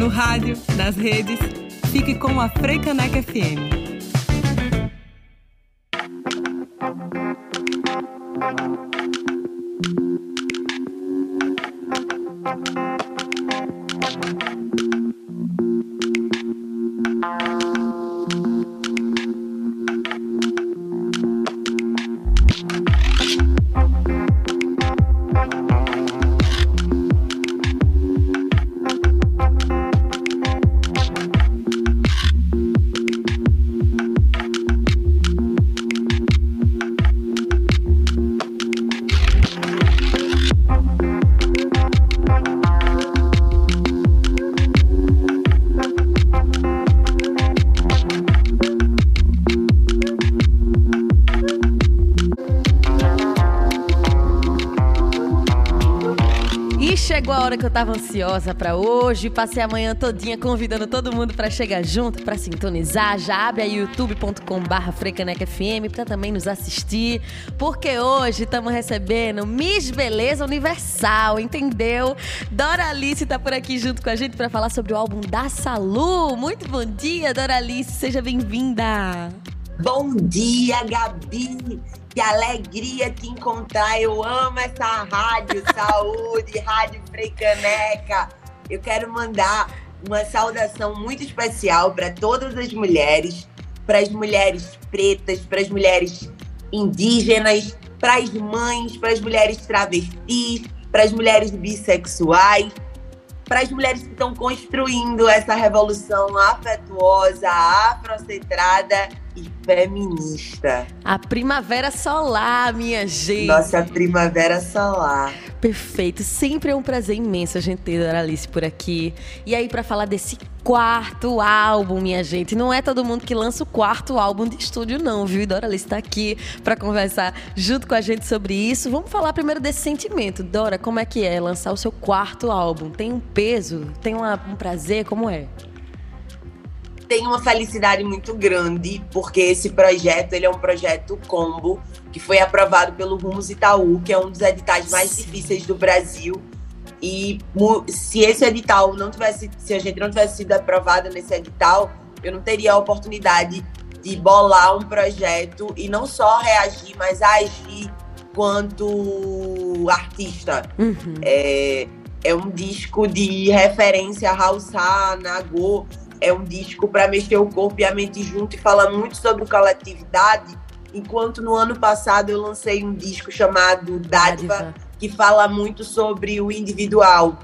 no rádio, nas redes. Fique com a Freicaneca FM. Que eu tava ansiosa para hoje. Passei a manhã todinha convidando todo mundo para chegar junto, para sintonizar. Já abre aí youtube.com/barra FM para também nos assistir, porque hoje estamos recebendo Miss Beleza Universal, entendeu? Doralice tá por aqui junto com a gente para falar sobre o álbum da Salu. Muito bom dia, Doralice, seja bem-vinda. Bom dia, Gabi. Que alegria te encontrar. Eu amo essa rádio Saúde, Rádio Freicaneca. Eu quero mandar uma saudação muito especial para todas as mulheres, para as mulheres pretas, para as mulheres indígenas, para as mães, para as mulheres travestis, para as mulheres bissexuais, para as mulheres que estão construindo essa revolução afetuosa, afrocentrada e feminista. A primavera solar, minha gente. Nossa primavera solar. Perfeito. Sempre é um prazer imenso a gente ter a Doralice por aqui. E aí, para falar desse quarto álbum, minha gente. Não é todo mundo que lança o quarto álbum de estúdio, não, viu? E Doralice está aqui para conversar junto com a gente sobre isso. Vamos falar primeiro desse sentimento. Dora, como é que é lançar o seu quarto álbum? Tem um peso? Tem uma, um prazer? Como é? Tenho uma felicidade muito grande, porque esse projeto ele é um projeto combo, que foi aprovado pelo Rumos Itaú, que é um dos editais mais difíceis do Brasil. E se esse edital não tivesse, se a gente não tivesse sido aprovado nesse edital, eu não teria a oportunidade de bolar um projeto e não só reagir, mas agir quanto artista. Uhum. É, é um disco de referência a Raul Sá, Nagô, é um disco para mexer o corpo e a mente junto e fala muito sobre coletividade. Enquanto no ano passado eu lancei um disco chamado Dádiva, Dádiva, que fala muito sobre o individual.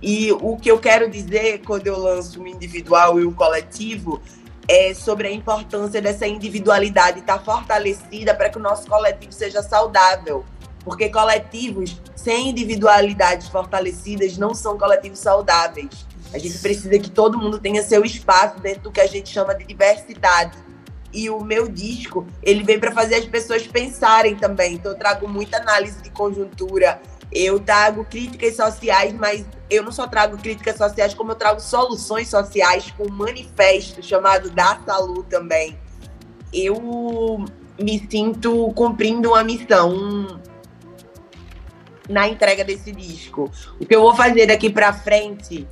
E o que eu quero dizer quando eu lanço o individual e o coletivo é sobre a importância dessa individualidade estar tá fortalecida para que o nosso coletivo seja saudável. Porque coletivos sem individualidades fortalecidas não são coletivos saudáveis. A gente precisa que todo mundo tenha seu espaço dentro do que a gente chama de diversidade. E o meu disco, ele vem para fazer as pessoas pensarem também. Então eu trago muita análise de conjuntura, eu trago críticas sociais, mas eu não só trago críticas sociais, como eu trago soluções sociais com um manifesto chamado Da Saúde também. Eu me sinto cumprindo uma missão na entrega desse disco. O que eu vou fazer daqui para frente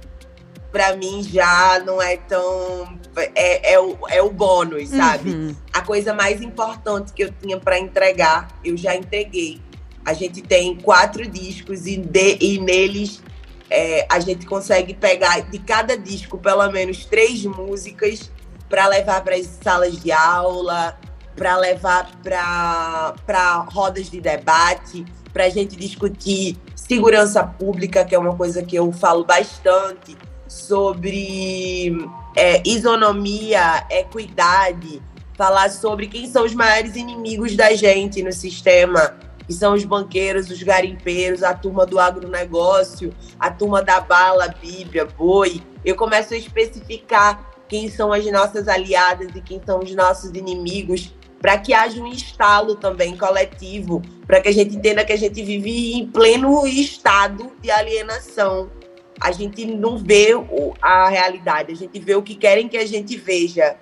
para mim já não é tão. É, é, o, é o bônus, sabe? Uhum. A coisa mais importante que eu tinha para entregar, eu já entreguei. A gente tem quatro discos e, de, e neles é, a gente consegue pegar de cada disco pelo menos três músicas para levar para as salas de aula, para levar para rodas de debate, para a gente discutir segurança pública, que é uma coisa que eu falo bastante sobre é, isonomia, equidade, falar sobre quem são os maiores inimigos da gente no sistema, que são os banqueiros, os garimpeiros, a turma do agronegócio, a turma da bala, Bíblia, boi. Eu começo a especificar quem são as nossas aliadas e quem são os nossos inimigos, para que haja um estalo também coletivo, para que a gente entenda que a gente vive em pleno estado de alienação a gente não vê a realidade, a gente vê o que querem que a gente veja.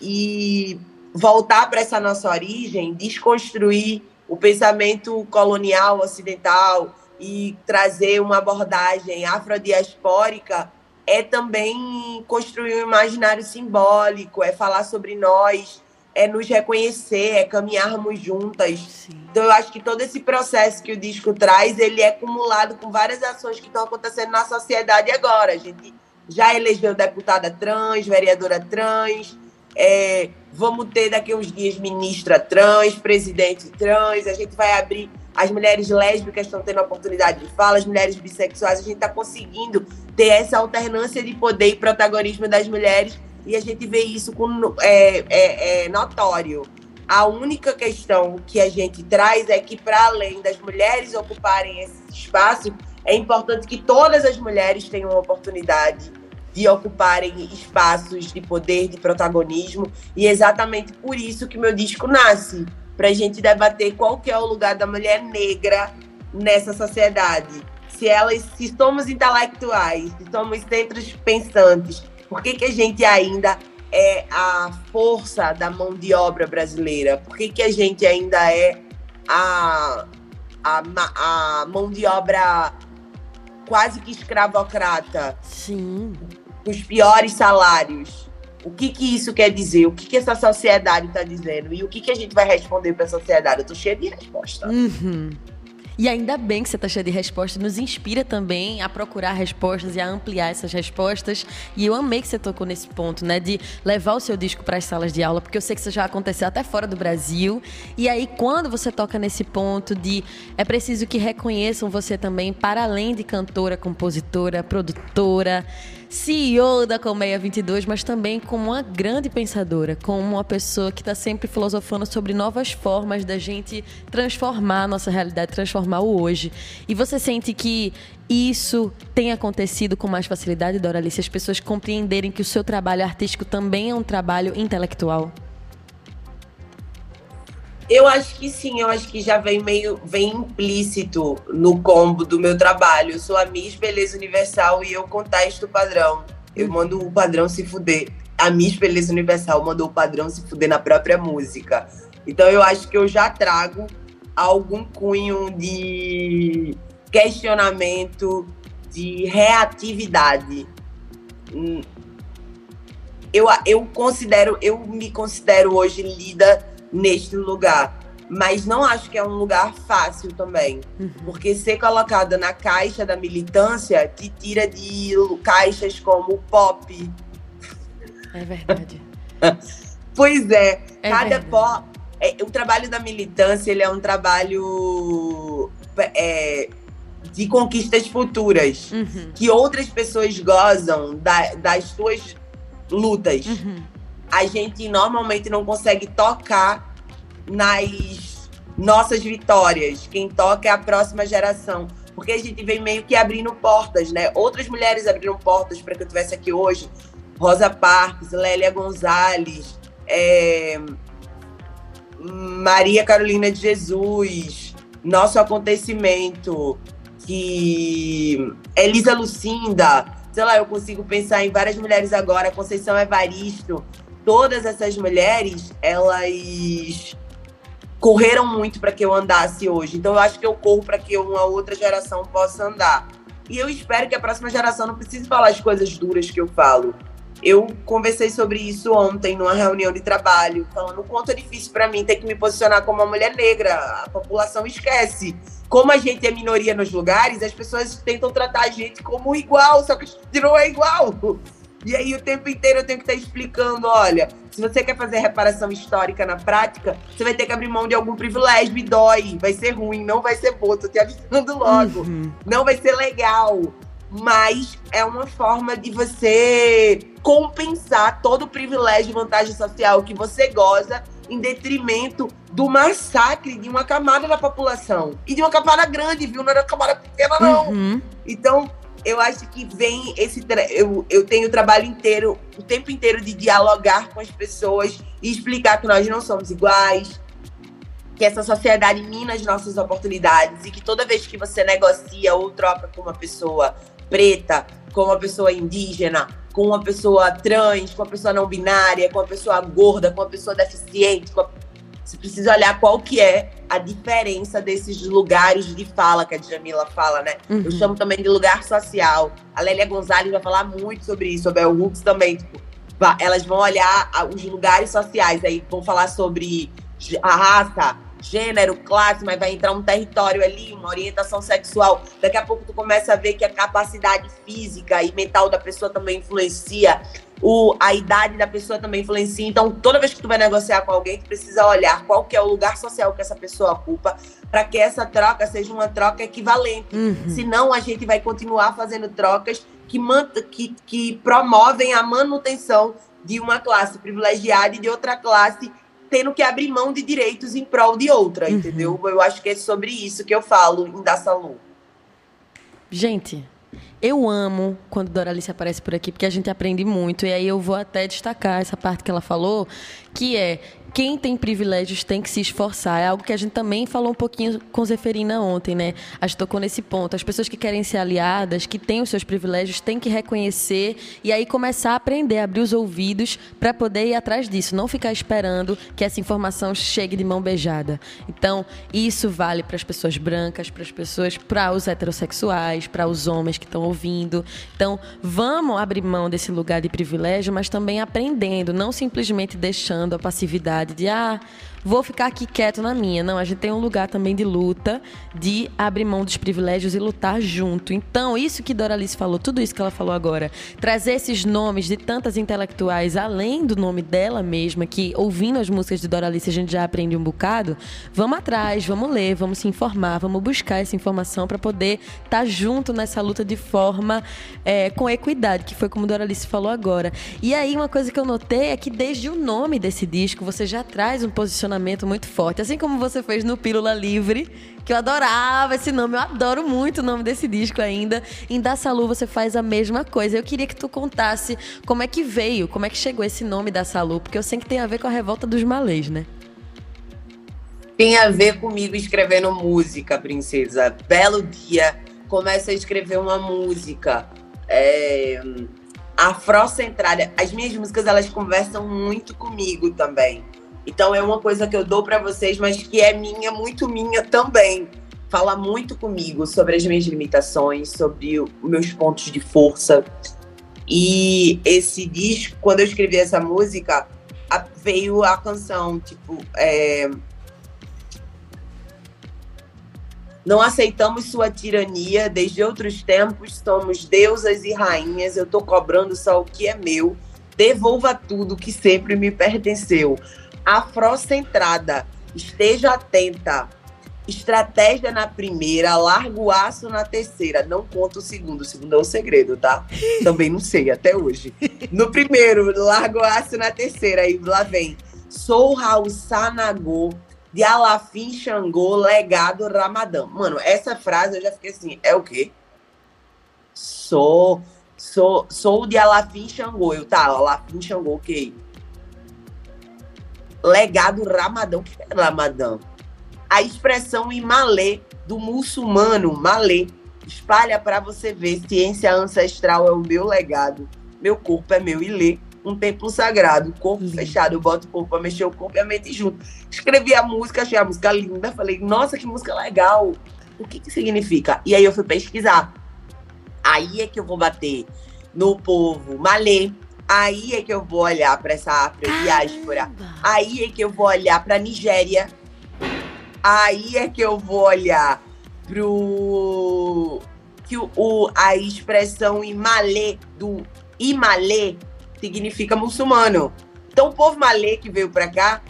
E voltar para essa nossa origem, desconstruir o pensamento colonial ocidental e trazer uma abordagem afrodiaspórica é também construir um imaginário simbólico, é falar sobre nós, é nos reconhecer, é caminharmos juntas. Sim. Então eu acho que todo esse processo que o disco traz, ele é acumulado com várias ações que estão acontecendo na sociedade agora. A gente já elegeu deputada trans, vereadora trans, é, vamos ter daqui a uns dias ministra trans, presidente trans, a gente vai abrir. As mulheres lésbicas estão tendo a oportunidade de fala, as mulheres bissexuais, a gente está conseguindo ter essa alternância de poder e protagonismo das mulheres e a gente vê isso com é, é, é notório. A única questão que a gente traz é que, para além das mulheres ocuparem esse espaço, é importante que todas as mulheres tenham a oportunidade de ocuparem espaços de poder, de protagonismo, e é exatamente por isso que meu disco nasce, para a gente debater qual que é o lugar da mulher negra nessa sociedade. Se elas, se somos intelectuais, se somos centros pensantes, por que, que a gente ainda é a força da mão de obra brasileira? Por que, que a gente ainda é a, a, a mão de obra quase que escravocrata? Sim os piores salários. O que, que isso quer dizer? O que, que essa sociedade está dizendo? E o que, que a gente vai responder para a sociedade? Eu tô cheia de resposta. Uhum. E ainda bem que você está cheia de respostas, nos inspira também a procurar respostas e a ampliar essas respostas. E eu amei que você tocou nesse ponto, né, de levar o seu disco para as salas de aula, porque eu sei que isso já aconteceu até fora do Brasil. E aí, quando você toca nesse ponto de é preciso que reconheçam você também, para além de cantora, compositora, produtora, CEO da Colmeia 22, mas também como uma grande pensadora, como uma pessoa que está sempre filosofando sobre novas formas da gente transformar a nossa realidade, transformar o hoje. E você sente que isso tem acontecido com mais facilidade, Doralice, as pessoas compreenderem que o seu trabalho artístico também é um trabalho intelectual? Eu acho que sim, eu acho que já vem meio vem implícito no combo do meu trabalho. Eu sou a Miss Beleza Universal e eu contesto o padrão. Eu mando o padrão se fuder. A Miss Beleza Universal mandou o padrão se fuder na própria música. Então eu acho que eu já trago algum cunho de questionamento, de reatividade. Hum, eu, eu considero, eu me considero hoje lida neste lugar. Mas não acho que é um lugar fácil também. Uhum. Porque ser colocada na caixa da militância te tira de caixas como pop. É verdade. pois é. é cada pop. É, o trabalho da militância ele é um trabalho é, de conquistas futuras. Uhum. Que outras pessoas gozam da, das suas lutas. Uhum a gente normalmente não consegue tocar nas nossas vitórias. Quem toca é a próxima geração. Porque a gente vem meio que abrindo portas, né? Outras mulheres abriram portas para que eu estivesse aqui hoje. Rosa Parks, Lélia Gonzalez, é... Maria Carolina de Jesus, Nosso Acontecimento, que Elisa Lucinda, sei lá, eu consigo pensar em várias mulheres agora, Conceição Evaristo, todas essas mulheres, elas correram muito para que eu andasse hoje. Então eu acho que eu corro para que uma outra geração possa andar. E eu espero que a próxima geração não precise falar as coisas duras que eu falo. Eu conversei sobre isso ontem numa reunião de trabalho, falando o quanto é difícil para mim ter que me posicionar como uma mulher negra. A população esquece. Como a gente é minoria nos lugares, as pessoas tentam tratar a gente como igual, só que a gente não é igual. E aí o tempo inteiro eu tenho que estar explicando, olha, se você quer fazer reparação histórica na prática, você vai ter que abrir mão de algum privilégio e dói, vai ser ruim, não vai ser bom, tô te avisando logo. Uhum. Não vai ser legal. Mas é uma forma de você compensar todo o privilégio e vantagem social que você goza em detrimento do massacre de uma camada da população. E de uma camada grande, viu? Não era uma camada pequena, não. Uhum. Então, eu acho que vem esse. Eu, eu tenho o trabalho inteiro, o tempo inteiro de dialogar com as pessoas e explicar que nós não somos iguais, que essa sociedade mina as nossas oportunidades e que toda vez que você negocia ou troca com uma pessoa preta, com uma pessoa indígena, com uma pessoa trans, com uma pessoa não binária, com uma pessoa gorda, com uma pessoa deficiente, a... você precisa olhar qual que é a diferença desses lugares de fala que a Djamila fala, né? Uhum. Eu chamo também de lugar social. A Lélia Gonzalez vai falar muito sobre isso, a Bel Hooks também. Tipo, elas vão olhar os lugares sociais, aí vão falar sobre a raça, gênero, classe, mas vai entrar um território ali, uma orientação sexual. Daqui a pouco tu começa a ver que a capacidade física e mental da pessoa também influencia. O, a idade da pessoa também influencia. Então, toda vez que tu vai negociar com alguém, tu precisa olhar qual que é o lugar social que essa pessoa ocupa, para que essa troca seja uma troca equivalente. Uhum. Senão, a gente vai continuar fazendo trocas que, que, que promovem a manutenção de uma classe privilegiada e de outra classe tendo que abrir mão de direitos em prol de outra, uhum. entendeu? Eu acho que é sobre isso que eu falo em Da Salud. Gente, eu amo quando Doralice aparece por aqui, porque a gente aprende muito. E aí eu vou até destacar essa parte que ela falou, que é quem tem privilégios tem que se esforçar. É algo que a gente também falou um pouquinho com Zeferina ontem, né? A gente tocou nesse ponto. As pessoas que querem ser aliadas, que têm os seus privilégios, têm que reconhecer e aí começar a aprender, abrir os ouvidos para poder ir atrás disso. Não ficar esperando que essa informação chegue de mão beijada. Então, isso vale para as pessoas brancas, para as pessoas, para os heterossexuais, para os homens que estão ouvindo. Então, vamos abrir mão desse lugar de privilégio, mas também aprendendo, não simplesmente deixando a passividade de ah, vou ficar aqui quieto na minha. Não, a gente tem um lugar também de luta, de abrir mão dos privilégios e lutar junto. Então, isso que Doralice falou, tudo isso que ela falou agora, trazer esses nomes de tantas intelectuais, além do nome dela mesma, que ouvindo as músicas de Doralice a gente já aprende um bocado, vamos atrás, vamos ler, vamos se informar, vamos buscar essa informação para poder estar tá junto nessa luta de forma é, com equidade, que foi como Doralice falou agora. E aí, uma coisa que eu notei é que desde o nome desse disco, você já traz um posicionamento posicionamento muito forte. Assim como você fez no Pílula Livre, que eu adorava esse nome, eu adoro muito o nome desse disco ainda. Em Da Salu você faz a mesma coisa. Eu queria que tu contasse como é que veio, como é que chegou esse nome da Salu, porque eu sei que tem a ver com a revolta dos malês, né? Tem a ver comigo escrevendo música, princesa. Belo dia, começa a escrever uma música. É afrocentrada. As minhas músicas elas conversam muito comigo também. Então é uma coisa que eu dou para vocês, mas que é minha, muito minha também. Fala muito comigo sobre as minhas limitações, sobre os meus pontos de força. E esse disco, quando eu escrevi essa música, veio a canção, tipo, é... Não aceitamos sua tirania, desde outros tempos somos deusas e rainhas, eu tô cobrando só o que é meu, devolva tudo que sempre me pertenceu afrocentrada. Esteja atenta. Estratégia na primeira, largo aço na terceira. Não conta o segundo. O segundo é o segredo, tá? Também não sei até hoje. No primeiro, largo aço na terceira. Aí lá vem. Sou Raul Sanagô, de Alafim Xangô, legado Ramadã. Mano, essa frase eu já fiquei assim, é o quê? Sou, sou, sou de Alafim Xangô. Eu, tá, Alafim Xangô, ok legado Ramadão. O que é Ramadão? A expressão em malê do muçulmano, malê, espalha para você ver. Ciência ancestral é o meu legado. Meu corpo é meu ilê, um templo sagrado. Corpo fechado, eu boto o corpo para mexer o corpo e a mente junto. Escrevi a música, achei a música linda. Falei, nossa, que música legal. O que que significa? E aí eu fui pesquisar. Aí é que eu vou bater no povo malê, Aí é que eu vou olhar para essa afro-diáspora. Aí é que eu vou olhar para Nigéria. Aí é que eu vou olhar pro que o, o a expressão imalê do imalê significa muçulmano. Então o povo malê que veio para cá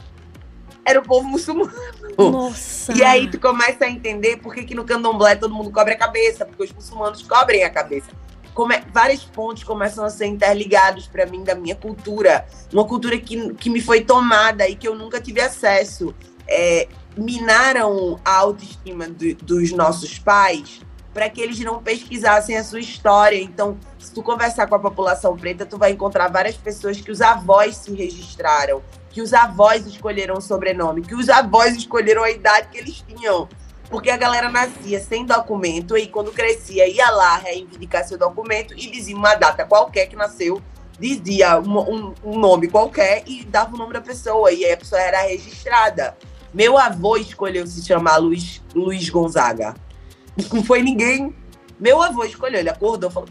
era o povo muçulmano. Nossa. E aí tu começa a entender por que, que no candomblé todo mundo cobre a cabeça, porque os muçulmanos cobrem a cabeça come, vários pontos começam a ser interligados para mim da minha cultura, uma cultura que, que me foi tomada e que eu nunca tive acesso. É, minaram a autoestima do, dos nossos pais para que eles não pesquisassem a sua história. Então, se tu conversar com a população preta, tu vai encontrar várias pessoas que os avós se registraram, que os avós escolheram o sobrenome, que os avós escolheram a idade que eles tinham. Porque a galera nascia sem documento e quando crescia ia lá reivindicar seu documento e dizia uma data qualquer que nasceu, dizia um, um, um nome qualquer e dava o nome da pessoa e aí a pessoa era registrada. Meu avô escolheu se chamar Luiz, Luiz Gonzaga. Não foi ninguém. Meu avô escolheu, ele acordou e falou: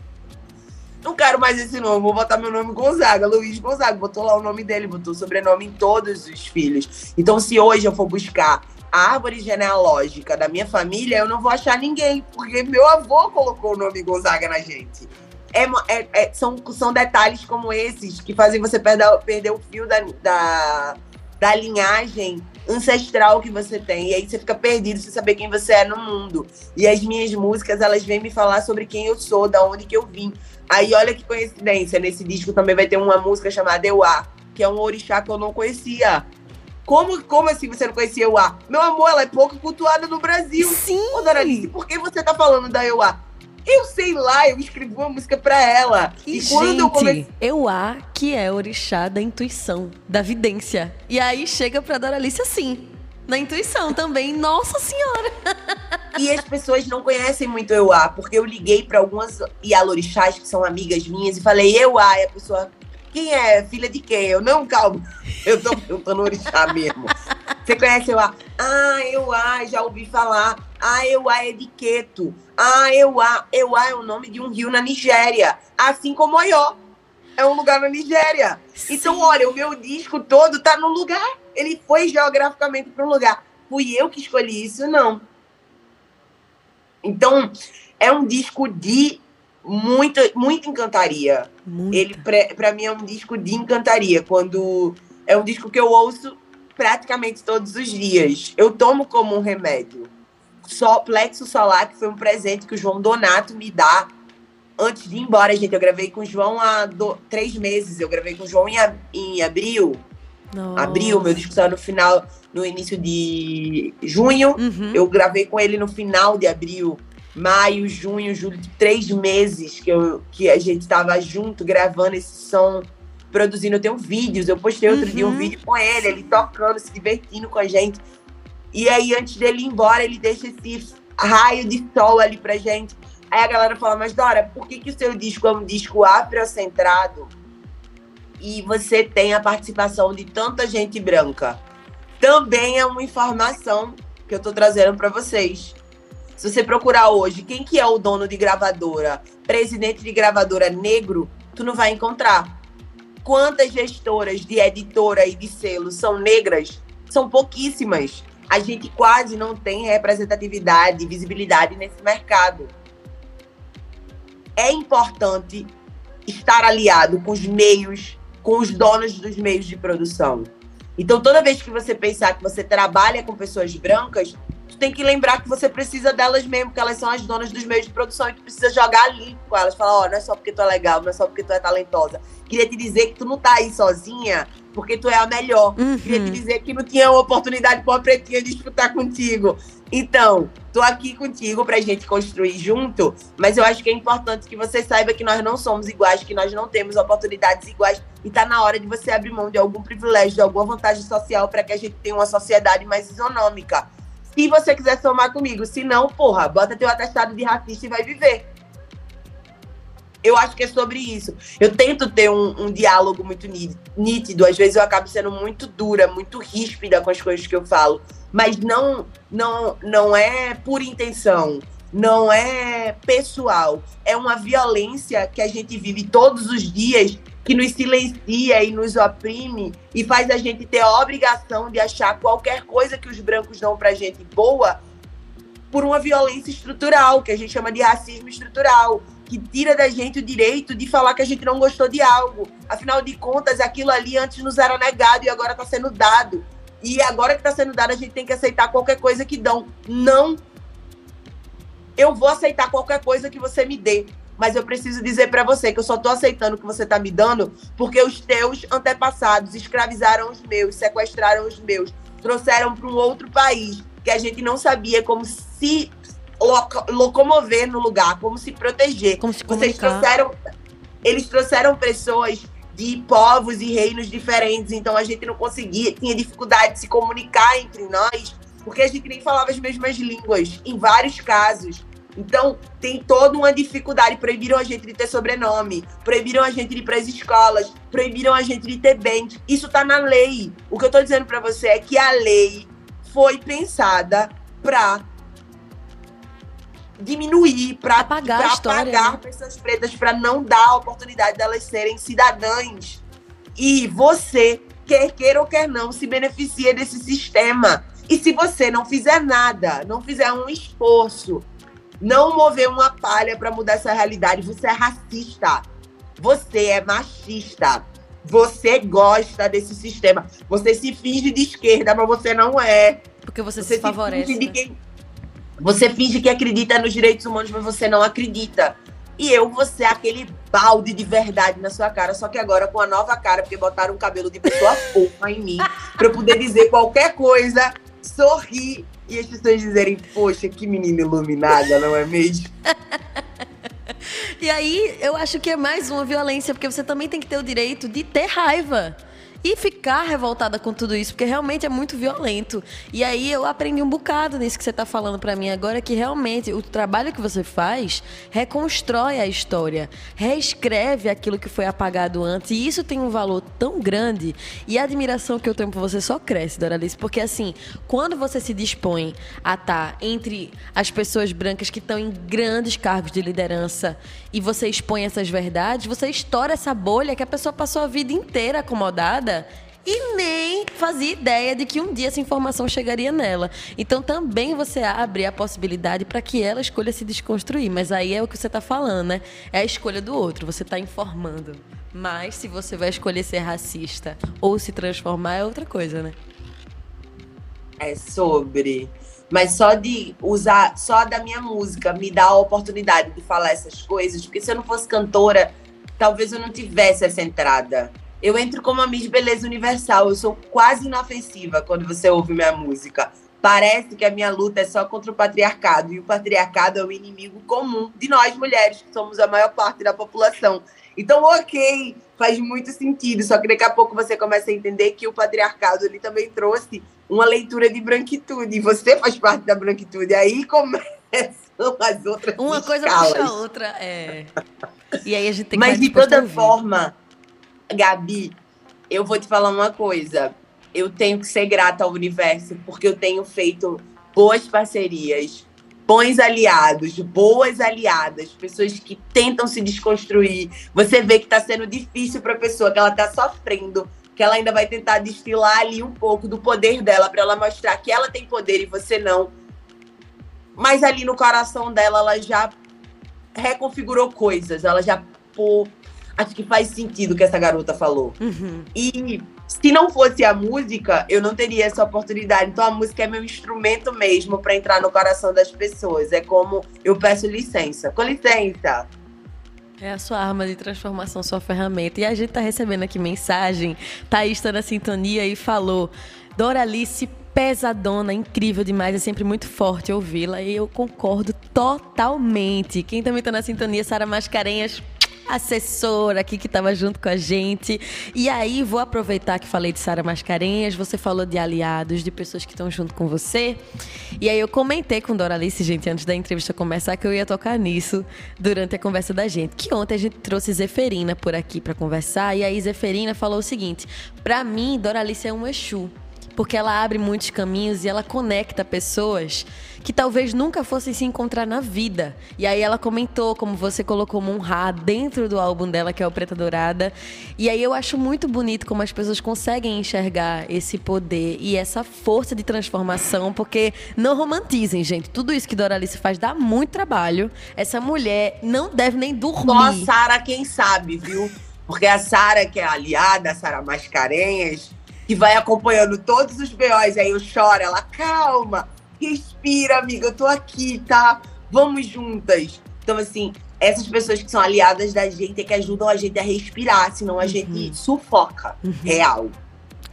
Não quero mais esse nome, vou botar meu nome Gonzaga, Luiz Gonzaga. Botou lá o nome dele, botou o sobrenome em todos os filhos. Então, se hoje eu for buscar a árvore genealógica da minha família, eu não vou achar ninguém, porque meu avô colocou o nome Gonzaga na gente. É, é, é, são, são detalhes como esses que fazem você perder, perder o fio da, da, da linhagem ancestral que você tem. E aí você fica perdido sem saber quem você é no mundo. E as minhas músicas, elas vêm me falar sobre quem eu sou, da onde que eu vim. Aí olha que coincidência, nesse disco também vai ter uma música chamada Euá, que é um orixá que eu não conhecia. Como, como assim você não conhecia Euá? Meu amor, ela é pouco cultuada no Brasil. Sim. Ô, Doralice, por que você tá falando da Euá? Eu sei lá, eu escrevi uma música pra ela. E, e quando gente, eu comecei. Euá, que é orixá da intuição, da vidência. E aí chega pra Doralice assim. Na intuição também, nossa senhora! E as pessoas não conhecem muito Euá, porque eu liguei para algumas Ialorixás que são amigas minhas e falei Euá, e a pessoa, quem é? Filha de quem? Eu, não, calma, eu tô perguntando orixá mesmo. Você conhece Euá? Ah, Euá, já ouvi falar. Ah, Euá é de Queto. Ah, Euá. Euá é o nome de um rio na Nigéria. Assim como Oió. É um lugar na Nigéria. Sim. Então, olha, o meu disco todo tá no lugar. Ele foi geograficamente para um lugar. Fui eu que escolhi isso? Não. Então, é um disco de muita, muita encantaria. Muita. Ele, para mim, é um disco de encantaria. Quando é um disco que eu ouço praticamente todos os dias. Eu tomo como um remédio. Só plexo solar, que foi um presente que o João Donato me dá antes de ir embora, gente. Eu gravei com o João há do... três meses. Eu gravei com o João em, em abril. Nossa. Abril, meu disco saiu no final, no início de junho. Uhum. Eu gravei com ele no final de abril. Maio, junho, julho, três meses que, eu, que a gente estava junto gravando esse som produzindo. Eu tenho vídeos, eu postei outro uhum. dia um uhum. vídeo com ele, ele tocando, se divertindo com a gente. E aí, antes dele ir embora, ele deixa esse raio de sol ali pra gente. Aí a galera fala, mas Dora, por que, que o seu disco é um disco afrocentrado e você tem a participação de tanta gente branca? Também é uma informação que eu tô trazendo para vocês. Se você procurar hoje quem que é o dono de gravadora, presidente de gravadora negro, tu não vai encontrar. Quantas gestoras de editora e de selo são negras? São pouquíssimas. A gente quase não tem representatividade, visibilidade nesse mercado. É importante estar aliado com os meios, com os donos dos meios de produção. Então, toda vez que você pensar que você trabalha com pessoas brancas, tu tem que lembrar que você precisa delas mesmo, que elas são as donas dos meios de produção e tu precisa jogar ali com elas. Falar, ó, oh, não é só porque tu é legal, não é só porque tu é talentosa. Queria te dizer que tu não tá aí sozinha porque tu é a melhor. Uhum. Queria te dizer que não tinha uma oportunidade pra uma pretinha de disputar contigo. Então, tô aqui contigo pra gente construir junto, mas eu acho que é importante que você saiba que nós não somos iguais, que nós não temos oportunidades iguais e tá na hora de você abrir mão de algum privilégio, de alguma vantagem social para que a gente tenha uma sociedade mais isonômica. Se você quiser somar comigo, se não, porra, bota teu atestado de racista e vai viver. Eu acho que é sobre isso. Eu tento ter um, um, diálogo muito nítido. Às vezes eu acabo sendo muito dura, muito ríspida com as coisas que eu falo. Mas não, não, não é por intenção. Não é pessoal. É uma violência que a gente vive todos os dias que nos silencia e nos oprime e faz a gente ter a obrigação de achar qualquer coisa que os brancos dão pra gente boa por uma violência estrutural, que a gente chama de racismo estrutural, que tira da gente o direito de falar que a gente não gostou de algo. Afinal de contas, aquilo ali antes nos era negado e agora está sendo dado. E agora que está sendo dado, a gente tem que aceitar qualquer coisa que dão. Não. Eu vou aceitar qualquer coisa que você me dê mas eu preciso dizer para você que eu só tô aceitando o que você tá me dando porque os teus antepassados escravizaram os meus, sequestraram os meus, trouxeram para um outro país que a gente não sabia como se locomover no lugar, como se proteger. Como se Vocês trouxeram, eles trouxeram pessoas de povos e reinos diferentes, então a gente não conseguia, tinha dificuldade de se comunicar entre nós, porque a gente nem falava as mesmas línguas, em vários casos. Então, tem toda uma dificuldade. Proibiram a gente de ter sobrenome, proibiram a gente de ir para as escolas, proibiram a gente de ter bem. Isso está na lei. O que eu estou dizendo para você é que a lei foi pensada para diminuir, para Apagar a história, apagar né? pessoas pretas, para não dar a oportunidade delas serem cidadãs. E você, quer queira ou quer não, se beneficia desse sistema. E se você não fizer nada, não fizer um esforço, não mover uma palha para mudar essa realidade, você é racista. Você é machista. Você gosta desse sistema. Você se finge de esquerda, mas você não é. Porque você, Você se favorece. finge né? quem... Você finge que acredita nos direitos humanos, mas você não acredita. E eu vou ser aquele balde de verdade na sua cara, só que agora com a nova cara, porque botaram um cabelo de pessoa fofa em mim, pra eu poder dizer qualquer coisa, sorrir e as pessoas dizerem, poxa, que menina iluminada, não é mesmo? E aí, eu acho que é mais uma violência, porque você também tem que ter o direito de ter raiva. E ficar revoltada com tudo isso, porque realmente é muito violento. E aí eu aprendi um bocado nisso que você está falando para mim agora, que realmente o trabalho que você faz reconstrói a história, reescreve aquilo que foi apagado antes. E isso tem um valor tão grande. E a admiração que eu tenho por você só cresce, Doralice, porque assim, quando você se dispõe a estar entre as pessoas brancas que estão em grandes cargos de liderança e você expõe essas verdades, você estoura essa bolha que a pessoa passou a vida inteira acomodada e nem fazia ideia de que um dia essa informação chegaria nela. Então também você abre a possibilidade para que ela escolha se desconstruir. Mas aí é o que você está falando, né? É a escolha do outro, você está informando. Mas se você vai escolher ser racista ou se transformar é outra coisa, né? É sobre. Mas só de usar, só da minha música me dá a oportunidade de falar essas coisas, porque se eu não fosse cantora, talvez eu não tivesse essa entrada. Eu entro como a Miss Beleza Universal, eu sou quase inofensiva quando você ouve minha música. Parece que a minha luta é só contra o patriarcado, e o patriarcado é o inimigo comum de nós mulheres, que somos a maior parte da população. Então, ok, faz muito sentido, só que daqui a pouco você começa a entender que o patriarcado ele também trouxe uma leitura de branquitude, e você faz parte da branquitude. Aí começam as outras Uma coisa escalas. puxa a outra, é. E aí a gente tem que Mas de toda ouvir. forma, Gabi, eu vou te falar uma coisa. Eu tenho que ser grata ao universo, porque eu tenho feito boas parcerias, bons aliados, boas aliadas, pessoas que tentam se desconstruir. Você vê que está sendo difícil para a pessoa, que ela está sofrendo, que ela ainda vai tentar destilar ali um pouco do poder dela, para ela mostrar que ela tem poder e você não. Mas ali no coração dela, ela já reconfigurou coisas, ela já pô, acho que faz sentido o que essa garota falou. Uhum. E se não fosse a música, eu não teria essa oportunidade. Então a música é meu instrumento mesmo para entrar no coração das pessoas. É como eu peço licença. Com licença. É a sua arma de transformação, sua ferramenta. E a gente tá recebendo aqui mensagem. Thaís tá na sintonia e falou: Doralice pesadona, incrível demais, é sempre muito forte ouvi-la e eu concordo totalmente. Quem também tá na sintonia, Sara Mascarenhas, assessora aqui que estava junto com a gente. E aí, vou aproveitar que falei de Sara Mascarenhas, você falou de aliados, de pessoas que estão junto com você. E aí eu comentei com Doralice, gente, antes da entrevista começar, que eu ia tocar nisso durante a conversa da gente. Que ontem a gente trouxe Zeferina por aqui para conversar, e aí Zeferina falou o seguinte: "Pra mim, Doralice é um Exu porque ela abre muitos caminhos e ela conecta pessoas que talvez nunca fossem se encontrar na vida. E aí ela comentou como você colocou Monra dentro do álbum dela, que é o Preta Dourada. E aí eu acho muito bonito como as pessoas conseguem enxergar esse poder e essa força de transformação, porque não romantizem, gente. Tudo isso que Doralice faz dá muito trabalho. Essa mulher não deve nem dormir. A Sara, quem sabe, viu? Porque a Sara, que é aliada, a Sara Mascarenhas, que vai acompanhando todos os BOs, aí eu choro, ela, calma, respira, amiga, eu tô aqui, tá? Vamos juntas. Então, assim, essas pessoas que são aliadas da gente é que ajudam a gente a respirar, senão a gente sufoca. Real.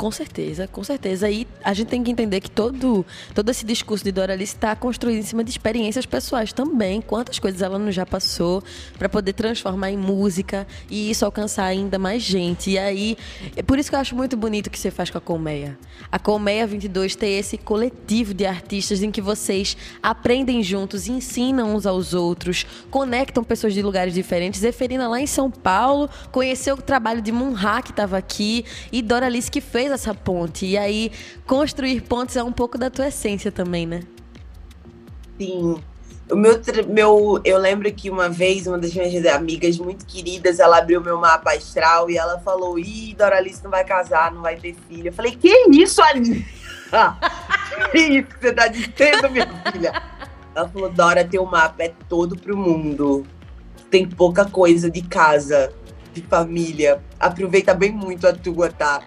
Com certeza, com certeza. E a gente tem que entender que todo, todo esse discurso de Doralice está construído em cima de experiências pessoais também. Quantas coisas ela não já passou para poder transformar em música e isso alcançar ainda mais gente. E aí, é por isso que eu acho muito bonito o que você faz com a Colmeia. A Colmeia 22 tem esse coletivo de artistas em que vocês aprendem juntos, ensinam uns aos outros, conectam pessoas de lugares diferentes. Zeferina lá em São Paulo conheceu o trabalho de Munha, que estava aqui, e Doralice que fez fez essa ponte. E aí, construir pontes é um pouco da tua essência também, né? Sim. O meu, meu, eu lembro que uma vez, uma das minhas amigas muito queridas, ela abriu meu mapa astral e ela falou: Ih, Doralice não vai casar, não vai ter filho. Eu falei: Que isso, Alice? que isso que você tá dizendo, minha filha? Ela falou: Dora, teu mapa é todo pro mundo. Tem pouca coisa de casa, de família. Aproveita bem muito a tua, tá?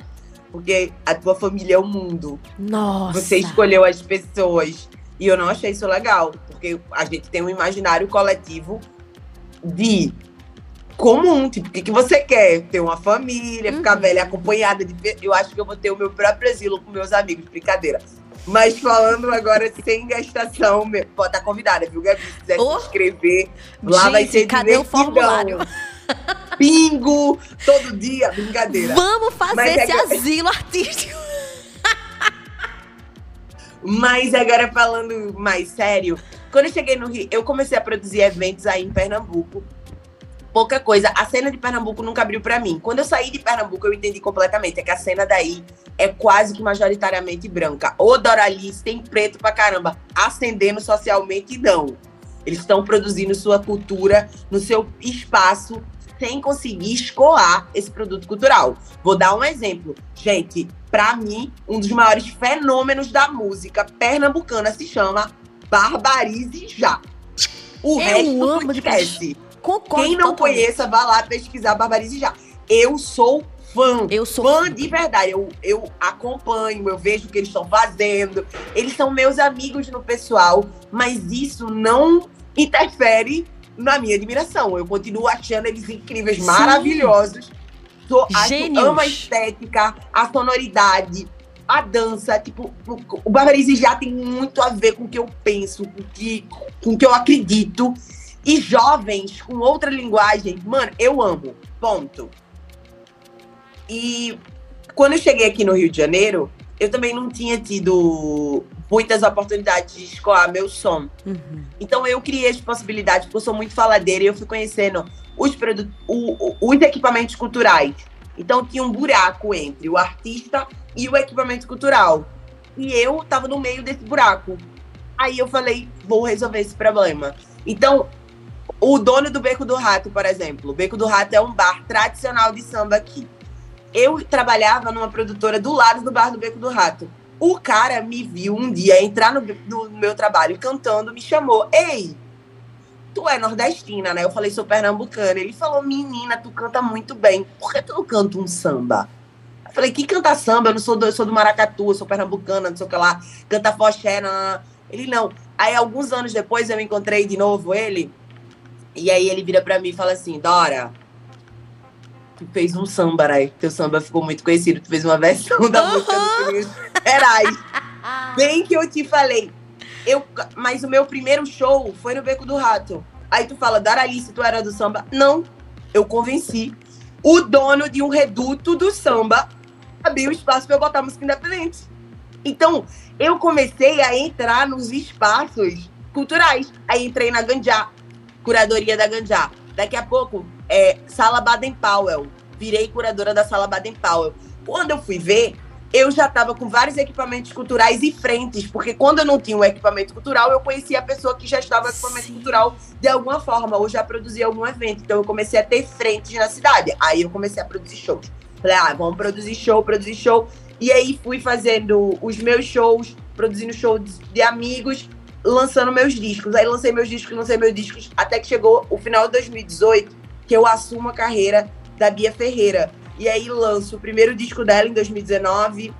Porque a tua família é o mundo. Nossa. Você escolheu as pessoas. E eu não achei isso legal, porque a gente tem um imaginário coletivo de comum, tipo, o que, que você quer? Ter uma família, uhum. ficar velha acompanhada de. Eu acho que eu vou ter o meu próprio asilo com meus amigos, brincadeira. Mas falando agora sem gastação, pode estar convidada, viu, Gabi? Se quiser oh. se inscrever, lá gente, vai ser cadê o formulário? Pingo, todo dia, brincadeira. Vamos fazer Mas esse asilo artístico. Mas agora falando mais sério, quando eu cheguei no Rio, eu comecei a produzir eventos aí em Pernambuco. Pouca coisa. A cena de Pernambuco nunca abriu para mim. Quando eu saí de Pernambuco, eu entendi completamente. É que a cena daí é quase que majoritariamente branca. O Doralice tem preto pra caramba. Ascendendo socialmente, não. Eles estão produzindo sua cultura no seu espaço sem conseguir escoar esse produto cultural. Vou dar um exemplo. Gente, para mim, um dos maiores fenômenos da música pernambucana se chama Barbarize Já. O Eu resto amo esquece. Concordo Quem não conheça, vá lá pesquisar Barbarize Já. Eu sou fã. Eu sou fã, fã. de verdade. Eu, eu acompanho, eu vejo o que eles estão fazendo. Eles são meus amigos no pessoal, mas isso não interfere na minha admiração. Eu continuo achando eles incríveis, Sim. maravilhosos. Sou, acho, amo a estética, a sonoridade, a dança. Tipo, o Barbarize já tem muito a ver com o que eu penso, com o que, com o que eu acredito. E jovens com outra linguagem, mano, eu amo. Ponto. E quando eu cheguei aqui no Rio de Janeiro, eu também não tinha tido muitas oportunidades de escoar meu som. Uhum. Então eu criei as possibilidades, porque eu sou muito faladeira e eu fui conhecendo os, o, os equipamentos culturais. Então tinha um buraco entre o artista e o equipamento cultural. E eu tava no meio desse buraco. Aí eu falei, vou resolver esse problema. Então, o dono do Beco do Rato, por exemplo, o Beco do Rato é um bar tradicional de samba aqui. Eu trabalhava numa produtora do lado do bar do Beco do Rato. O cara me viu um dia entrar no, no meu trabalho cantando, me chamou. Ei, tu é nordestina, né? Eu falei, sou pernambucana. Ele falou, menina, tu canta muito bem. Por que tu não canta um samba? Eu falei, que canta samba? Eu não sou do, sou do Maracatu, eu sou pernambucana, não sei o que lá. Canta foché, não. Ele, não. Aí, alguns anos depois, eu encontrei de novo ele. E aí, ele vira pra mim e fala assim, Dora, tu fez um samba, né? Teu samba ficou muito conhecido. Tu fez uma versão da uhum. música do Heróis. Bem que eu te falei. Eu, mas o meu primeiro show foi no Beco do Rato. Aí tu fala, Daralice, tu era do samba? Não. Eu convenci o dono de um reduto do samba abriu espaço para eu botar música independente. Então, eu comecei a entrar nos espaços culturais. Aí entrei na Ganjá, curadoria da Ganjá. Daqui a pouco, é, Sala Baden Powell. Virei curadora da Sala Baden Powell. Quando eu fui ver, eu já estava com vários equipamentos culturais e frentes, porque quando eu não tinha um equipamento cultural, eu conhecia a pessoa que já estava com equipamento Sim. cultural de alguma forma, ou já produzia algum evento. Então eu comecei a ter frentes na cidade. Aí eu comecei a produzir shows. Falei, ah, vamos produzir show, produzir show. E aí fui fazendo os meus shows, produzindo shows de amigos, lançando meus discos. Aí lancei meus discos, lancei meus discos, até que chegou o final de 2018, que eu assumo a carreira da Bia Ferreira e aí lanço o primeiro disco dela em 2019.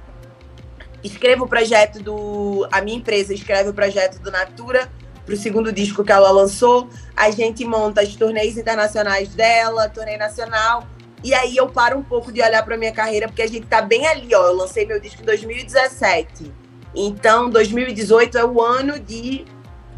Escrevo o projeto do. A minha empresa escreve o projeto do Natura para o segundo disco que ela lançou. A gente monta as turnês internacionais dela, turnê nacional. E aí eu paro um pouco de olhar para minha carreira, porque a gente tá bem ali, ó. Eu lancei meu disco em 2017. Então, 2018 é o ano de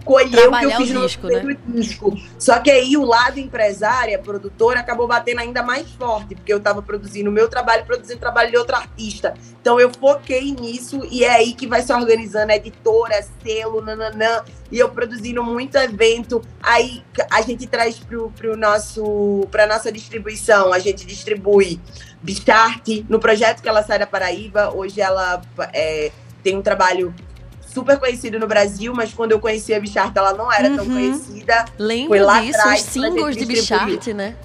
colher o que eu fiz no disco, né? disco. Só que aí o lado empresária, produtora, acabou batendo ainda mais forte, porque eu estava produzindo o meu trabalho, produzindo o trabalho de outro artista. Então eu foquei nisso e é aí que vai se organizando editora, selo, nananã, e eu produzindo muito evento. Aí a gente traz pro, pro nosso, pra nossa distribuição, a gente distribui Bicharte, no projeto que ela sai da Paraíba, hoje ela é, tem um trabalho super conhecido no Brasil, mas quando eu conheci a Bicharte, ela não era uhum. tão conhecida. Lembro Foi lá disso, atrás, os singles de Bicharte, né?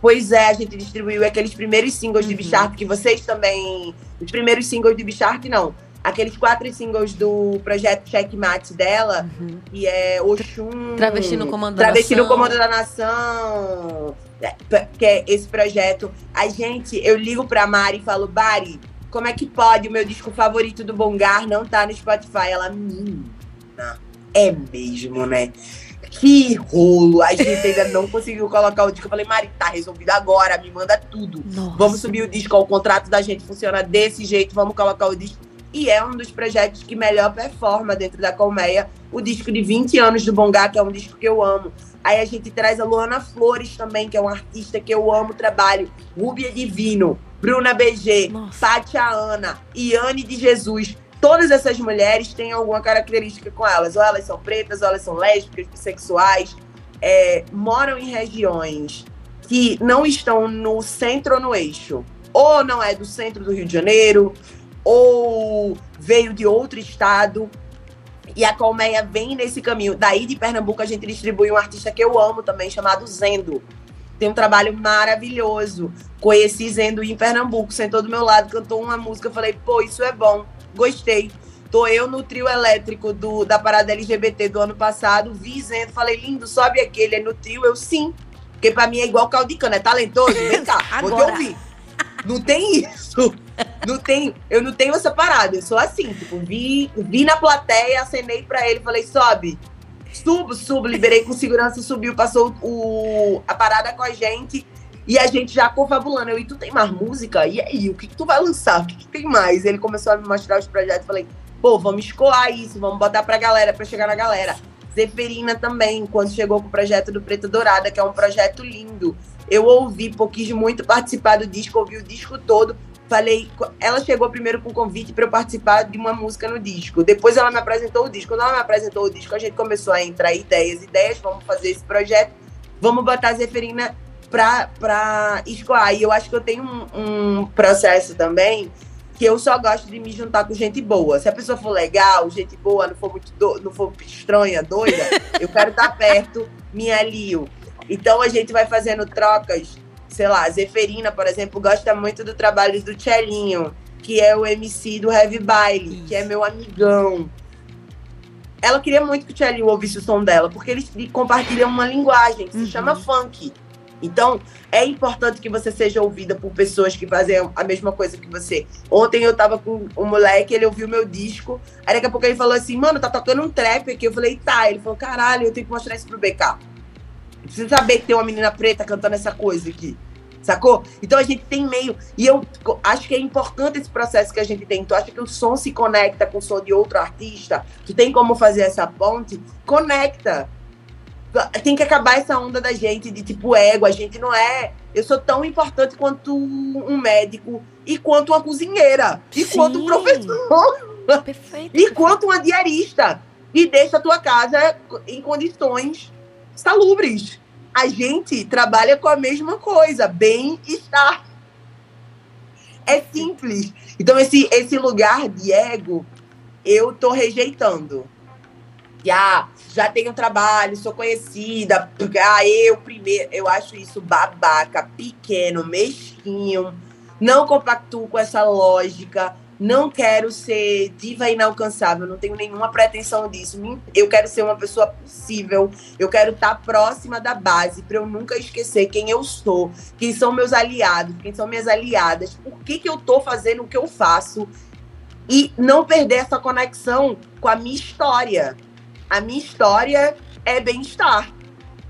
Pois é, a gente distribuiu aqueles primeiros singles uhum. de Bicharte que vocês também. Os primeiros singles de Bicharte, não. Aqueles quatro singles do projeto Checkmate dela, uhum. que é Oxum. Travesti no Comando da Travesti Nação. no Comando da Nação. É, que é esse projeto. A gente, eu ligo pra Mari e falo, Bari, como é que pode o meu disco favorito do Bongar não tá no Spotify? Ela, menina, é mesmo, né? Que rolo! A gente ainda não conseguiu colocar o disco. Eu falei, Mari, tá resolvido agora, me manda tudo. Nossa. Vamos subir o disco, o contrato da gente funciona desse jeito, vamos colocar o disco. E é um dos projetos que melhor performa dentro da Colmeia. O disco de 20 anos do Bongar, que é um disco que eu amo. Aí a gente traz a Luana Flores também, que é uma artista que eu amo o trabalho. Rúbia Divino, Bruna BG, Tátia Ana, Iane de Jesus. Todas essas mulheres têm alguma característica com elas. Ou elas são pretas, ou elas são lésbicas, bissexuais. É, moram em regiões que não estão no centro ou no eixo. Ou não é do centro do Rio de Janeiro, ou veio de outro estado. E a colmeia vem nesse caminho. Daí de Pernambuco a gente distribui um artista que eu amo também, chamado Zendo tem um trabalho maravilhoso. Conheci Zendo em Pernambuco, sentou do meu lado, cantou uma música, falei, pô, isso é bom, gostei. Tô eu no trio elétrico do, da parada LGBT do ano passado, vi Zendo, falei, lindo, sobe aquele, é no trio, eu sim. Porque pra mim é igual caldo de cana, é talentoso, vem cá, vou te ouvir. Não tem isso. Não tem, eu não tenho essa parada, eu sou assim, tipo, vi, vi na plateia, acenei pra ele, falei, sobe. Subo, subo, liberei com segurança, subiu, passou o, a parada com a gente. E a gente já confabulando. Eu, e tu tem mais música? E aí, o que, que tu vai lançar? O que, que tem mais? Ele começou a me mostrar os projetos. Falei, pô, vamos escoar isso, vamos botar pra galera, pra chegar na galera. Zeferina também, quando chegou com o projeto do Preta Dourada, que é um projeto lindo. Eu ouvi, quis muito participar do disco, ouvi o disco todo falei, ela chegou primeiro com convite para eu participar de uma música no disco. Depois ela me apresentou o disco. Quando ela me apresentou o disco, a gente começou a entrar ideias, ideias, vamos fazer esse projeto, vamos botar a Zeferina pra, pra escoar. E eu acho que eu tenho um, um processo também que eu só gosto de me juntar com gente boa. Se a pessoa for legal, gente boa, não for muito do, não for estranha, doida, eu quero estar perto, me alio. Então a gente vai fazendo trocas sei lá, Zeferina, por exemplo, gosta muito do trabalho do Tchelinho, que é o MC do Heavy Baile, que é meu amigão. Ela queria muito que o Tchelinho ouvisse o som dela, porque eles compartilham uma linguagem que uhum. se chama funk. Então, é importante que você seja ouvida por pessoas que fazem a mesma coisa que você. Ontem eu tava com um moleque, ele ouviu meu disco, aí daqui a pouco ele falou assim, mano, tá tocando um trap aqui. Eu falei, tá. Ele falou, caralho, eu tenho que mostrar isso pro BK. Precisa saber que tem uma menina preta cantando essa coisa aqui. Sacou? Então a gente tem meio. E eu acho que é importante esse processo que a gente tem. Tu acha que o som se conecta com o som de outro artista? Tu tem como fazer essa ponte? Conecta. Tem que acabar essa onda da gente de tipo ego. A gente não é. Eu sou tão importante quanto um médico e quanto uma cozinheira e Sim. quanto um professor. Perfeito. e quanto uma diarista. E deixa a tua casa em condições salubres a gente trabalha com a mesma coisa, bem-estar. É simples. Então, esse, esse lugar de ego, eu tô rejeitando. Já, já tenho trabalho, sou conhecida, ah, eu primeiro. Eu acho isso babaca, pequeno, mesquinho. Não compactuo com essa lógica não quero ser diva inalcançável, não tenho nenhuma pretensão disso. Eu quero ser uma pessoa possível, eu quero estar próxima da base para eu nunca esquecer quem eu sou, quem são meus aliados, quem são minhas aliadas, por que, que eu estou fazendo o que eu faço e não perder essa conexão com a minha história. A minha história é bem-estar.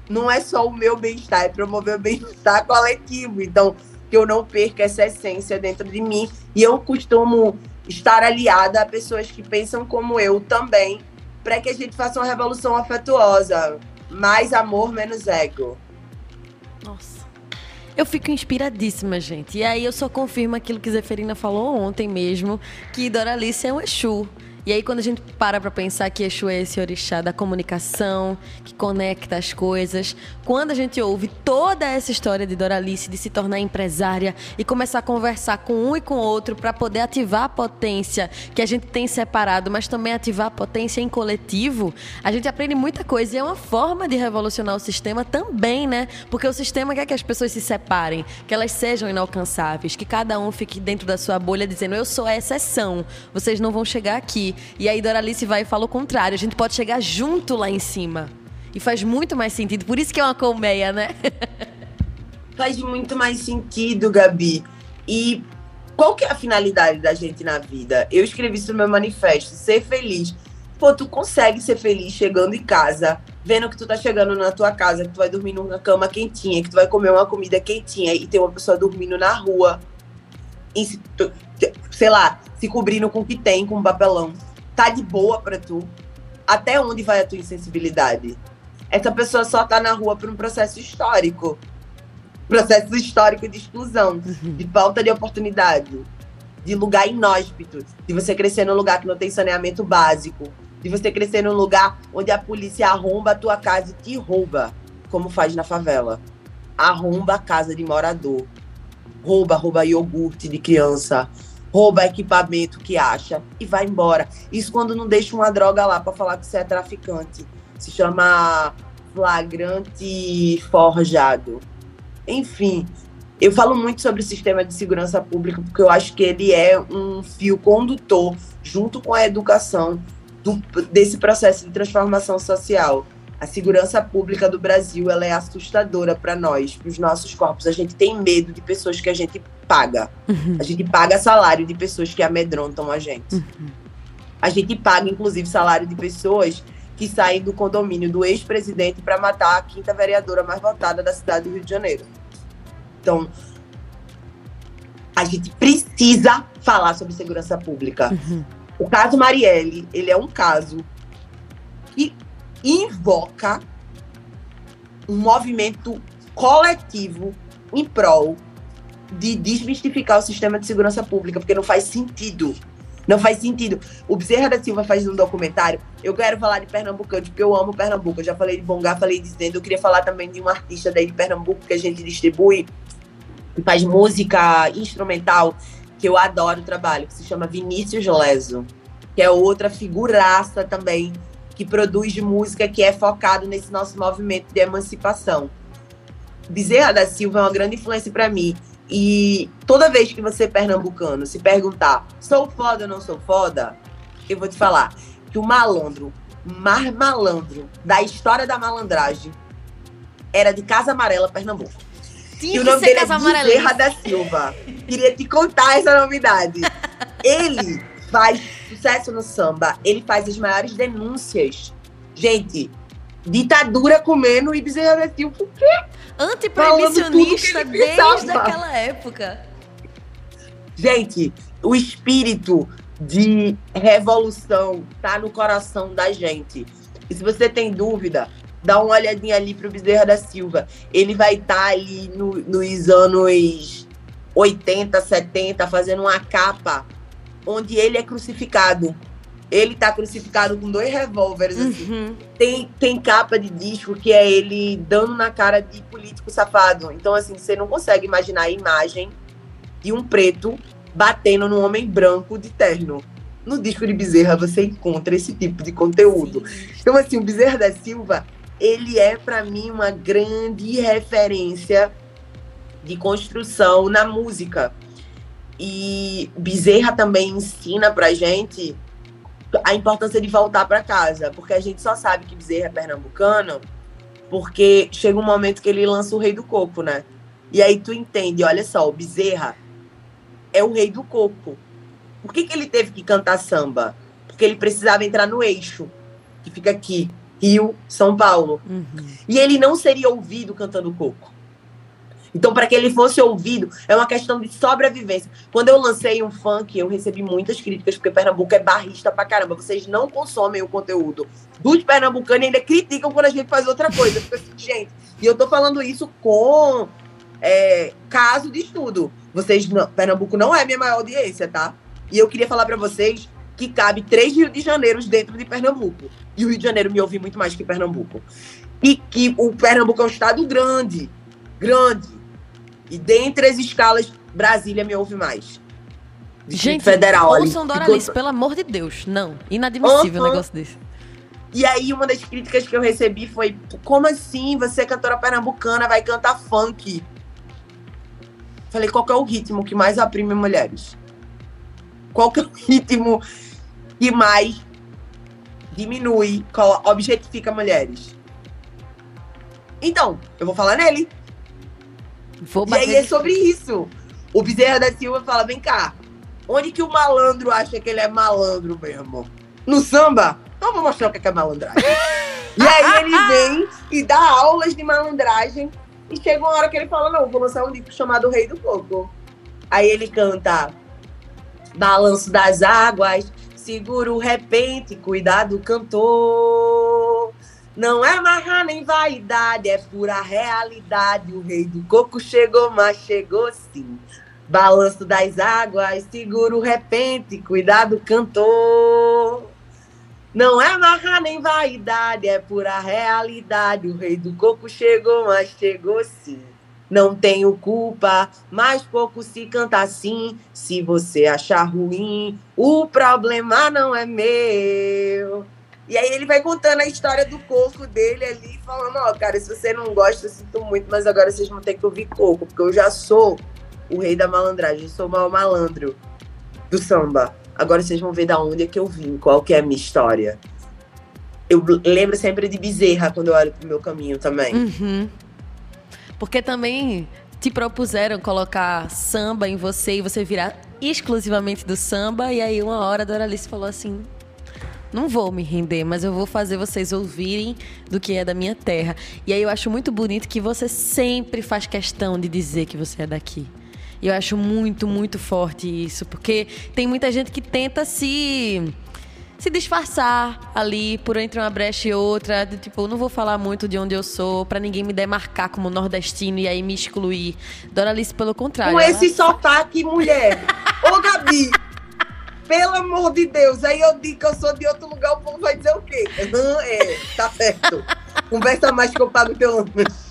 Não é só o meu bem-estar, é promover o bem-estar coletivo. Então, que eu não perca essa essência dentro de mim. E eu costumo estar aliada a pessoas que pensam como eu também, para que a gente faça uma revolução afetuosa. Mais amor, menos ego. Nossa. Eu fico inspiradíssima, gente. E aí eu só confirmo aquilo que Zeferina falou ontem mesmo, que Doralice é um Exu. E aí, quando a gente para para pensar que Exu é esse orixá da comunicação, que conecta as coisas, quando a gente ouve toda essa história de Doralice de se tornar empresária e começar a conversar com um e com outro para poder ativar a potência que a gente tem separado, mas também ativar a potência em coletivo, a gente aprende muita coisa. E é uma forma de revolucionar o sistema também, né? Porque o sistema quer que as pessoas se separem, que elas sejam inalcançáveis, que cada um fique dentro da sua bolha dizendo: eu sou a exceção, vocês não vão chegar aqui. E aí Doralice vai e fala o contrário. A gente pode chegar junto lá em cima. E faz muito mais sentido. Por isso que é uma colmeia, né? faz muito mais sentido, Gabi. E qual que é a finalidade da gente na vida? Eu escrevi isso no meu manifesto, ser feliz. Pô, tu consegue ser feliz chegando em casa, vendo que tu tá chegando na tua casa, que tu vai dormir numa cama quentinha, que tu vai comer uma comida quentinha e tem uma pessoa dormindo na rua, sei lá, se cobrindo com o que tem, com um papelão tá de boa para tu? Até onde vai a tua insensibilidade? Essa pessoa só tá na rua por um processo histórico. Processo histórico de exclusão, uhum. de falta de oportunidade, de lugar inóspito, de você crescer num lugar que não tem saneamento básico, de você crescer num lugar onde a polícia arromba a tua casa e te rouba, como faz na favela. Arromba a casa de morador. Rouba, rouba iogurte de criança, rouba equipamento que acha e vai embora. Isso quando não deixa uma droga lá para falar que você é traficante. Se chama flagrante forjado. Enfim, eu falo muito sobre o sistema de segurança pública porque eu acho que ele é um fio condutor junto com a educação do, desse processo de transformação social. A segurança pública do Brasil ela é assustadora para nós, para os nossos corpos. A gente tem medo de pessoas que a gente paga. Uhum. A gente paga salário de pessoas que amedrontam a gente. Uhum. A gente paga, inclusive, salário de pessoas que saem do condomínio do ex-presidente para matar a quinta vereadora mais votada da cidade do Rio de Janeiro. Então, a gente precisa falar sobre segurança pública. Uhum. O caso Marielle, ele é um caso que invoca um movimento coletivo em prol de desmistificar o sistema de segurança pública, porque não faz sentido. Não faz sentido. O Bezerra da Silva faz um documentário. Eu quero falar de Pernambucano, porque eu amo Pernambuco. Eu já falei de Bongá, falei de Zendo. Eu queria falar também de um artista daí de Pernambuco que a gente distribui, faz música instrumental, que eu adoro o trabalho, que se chama Vinícius Leso, que é outra figuraça também que produz música que é focado nesse nosso movimento de emancipação. Bezerra da Silva é uma grande influência para mim. E toda vez que você, pernambucano, se perguntar, sou foda ou não sou foda, eu vou te falar que o malandro, mais malandro da história da malandragem, era de Casa Amarela, Pernambuco. Tinha e o nome dele é Bezerra da Silva. Queria te contar essa novidade. Ele faz sucesso no samba, ele faz as maiores denúncias. Gente, ditadura comendo e Bezerra da Silva, o quê? Antiproibicionista desde aquela época. Gente, o espírito de revolução tá no coração da gente. E se você tem dúvida, dá uma olhadinha ali pro Bezerra da Silva. Ele vai estar tá ali no, nos anos 80, 70, fazendo uma capa onde ele é crucificado. Ele tá crucificado com dois revólveres, assim. Uhum. Tem, tem capa de disco que é ele dando na cara de político safado. Então, assim, você não consegue imaginar a imagem de um preto batendo num homem branco de terno. No disco de Bezerra você encontra esse tipo de conteúdo. Então, assim, o Bezerra da Silva, ele é, para mim, uma grande referência de construção na música e Bezerra também ensina pra gente a importância de voltar para casa, porque a gente só sabe que Bezerra é pernambucano porque chega um momento que ele lança o Rei do Coco, né? E aí tu entende, olha só, o Bezerra é o Rei do Coco. Por que, que ele teve que cantar samba? Porque ele precisava entrar no eixo, que fica aqui, Rio, São Paulo. Uhum. E ele não seria ouvido cantando coco. Então, para que ele fosse ouvido, é uma questão de sobrevivência. Quando eu lancei um funk, eu recebi muitas críticas, porque Pernambuco é barrista pra caramba. Vocês não consomem o conteúdo dos pernambucanos e ainda criticam quando a gente faz outra coisa. Porque, assim, gente, e eu tô falando isso com é, caso de estudo. Vocês não, Pernambuco não é minha maior audiência, tá? E eu queria falar para vocês que cabe três Rio de Janeiro dentro de Pernambuco. E o Rio de Janeiro me ouve muito mais que Pernambuco. E que o Pernambuco é um estado grande, grande. E dentre as escalas, Brasília me ouve mais. Gente, Federal ouçam ali. Doralice, pelo amor de Deus. Não, inadmissível uhum. um negócio desse. E aí, uma das críticas que eu recebi foi: como assim? Você é cantora pernambucana, vai cantar funk? Falei, qual é o ritmo que mais oprime mulheres? Qual que é o ritmo que mais diminui, objetifica mulheres? Então, eu vou falar nele. Vou e aí é sobre isso. O Bezerra da Silva fala: vem cá, onde que o malandro acha que ele é malandro mesmo? No samba? Então vou mostrar o que é, é malandragem. e aí ele vem e dá aulas de malandragem. E chega uma hora que ele fala: não, vou lançar um livro chamado Rei do Coco. Aí ele canta Balanço das Águas, segura o repente, cuidado, cantor. Não é marra nem vaidade, é pura realidade. O rei do coco chegou, mas chegou sim. Balanço das águas, segura o repente, cuidado, cantor. Não é marra nem vaidade, é pura realidade. O rei do coco chegou, mas chegou sim. Não tenho culpa, mas pouco se canta assim. Se você achar ruim, o problema não é meu. E aí ele vai contando a história do coco dele ali, falando, ó, oh, cara, se você não gosta, eu sinto muito, mas agora vocês vão ter que ouvir coco, porque eu já sou o rei da malandragem, eu sou o maior malandro do samba. Agora vocês vão ver da onde é que eu vim, qual que é a minha história. Eu lembro sempre de Bezerra quando eu olho pro meu caminho também. Uhum. Porque também te propuseram colocar samba em você e você virar exclusivamente do samba, e aí uma hora a Doralice falou assim: não vou me render, mas eu vou fazer vocês ouvirem do que é da minha terra. E aí eu acho muito bonito que você sempre faz questão de dizer que você é daqui. E eu acho muito, muito forte isso, porque tem muita gente que tenta se se disfarçar ali por entre uma brecha e outra, de, tipo, não vou falar muito de onde eu sou, para ninguém me demarcar como nordestino e aí me excluir. Doralice, pelo contrário. Com esse ela... sotaque, mulher. Ô, Gabi, pelo amor de Deus. Aí eu digo que eu sou de outro lugar, o povo vai dizer o quê? Uhum, é, tá certo. Conversa mais que eu pago teu lanche.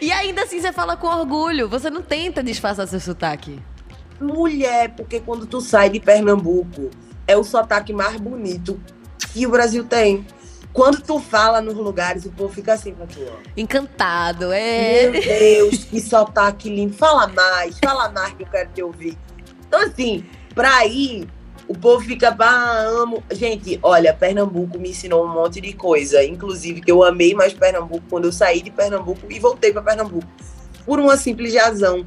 E ainda assim você fala com orgulho. Você não tenta disfarçar seu sotaque. Mulher, porque quando tu sai de Pernambuco, é o sotaque mais bonito que o Brasil tem. Quando tu fala nos lugares, o povo fica assim pra tu. Ó. Encantado, é. Meu Deus, que sotaque lindo. Fala mais, fala mais que eu quero te ouvir. Então, assim, Pra ir, o povo fica, ah, amo. Gente, olha, Pernambuco me ensinou um monte de coisa. Inclusive, que eu amei mais Pernambuco quando eu saí de Pernambuco e voltei para Pernambuco. Por uma simples razão.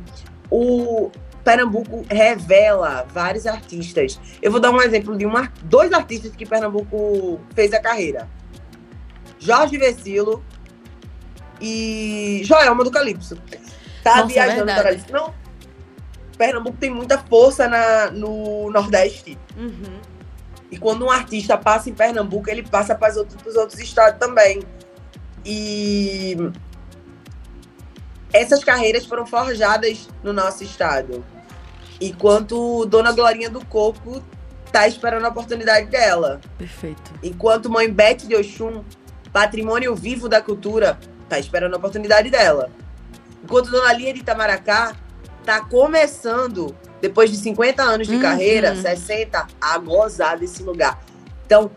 O Pernambuco revela vários artistas. Eu vou dar um exemplo de uma, dois artistas que Pernambuco fez a carreira. Jorge Vecilo e Joelma do Calypso. Tá Nossa, é viajando é para Não, Pernambuco tem muita força na, no Nordeste. Uhum. E quando um artista passa em Pernambuco, ele passa para os outros, outros estados também. E essas carreiras foram forjadas no nosso estado. Enquanto Dona Glorinha do Coco tá esperando a oportunidade dela. Perfeito. Enquanto Mãe Bete de Oxum, patrimônio vivo da cultura, tá esperando a oportunidade dela. Enquanto Dona Lia de Itamaracá tá começando, depois de 50 anos de uhum. carreira, 60, a gozar desse lugar. Então,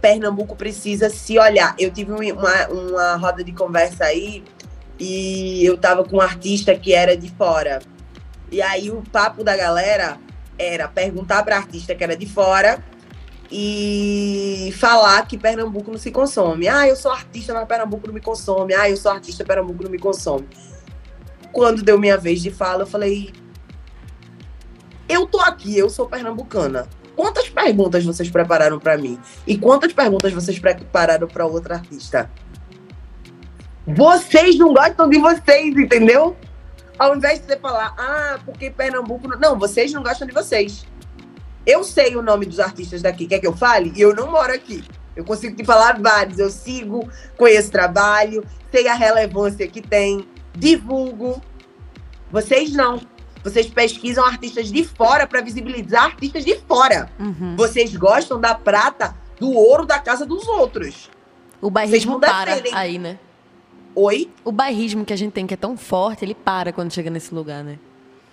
Pernambuco precisa se olhar. Eu tive uma, uma roda de conversa aí e eu tava com um artista que era de fora. E aí o papo da galera era perguntar para artista que era de fora e falar que Pernambuco não se consome. Ah, eu sou artista, mas Pernambuco não me consome. Ah, eu sou artista, Pernambuco não me consome quando deu minha vez de fala, eu falei: Eu tô aqui, eu sou pernambucana. Quantas perguntas vocês prepararam para mim? E quantas perguntas vocês prepararam para outra artista? Vocês não gostam de vocês, entendeu? Ao invés de você falar, ah, porque Pernambuco. Não, não vocês não gostam de vocês. Eu sei o nome dos artistas daqui, quer que eu fale? E eu não moro aqui. Eu consigo te falar vários. Eu sigo, conheço trabalho, sei a relevância que tem, divulgo. Vocês não. Vocês pesquisam artistas de fora para visibilizar artistas de fora. Uhum. Vocês gostam da prata, do ouro da casa dos outros. O bairrismo para aí, né? Oi? O bairrismo que a gente tem, que é tão forte, ele para quando chega nesse lugar, né?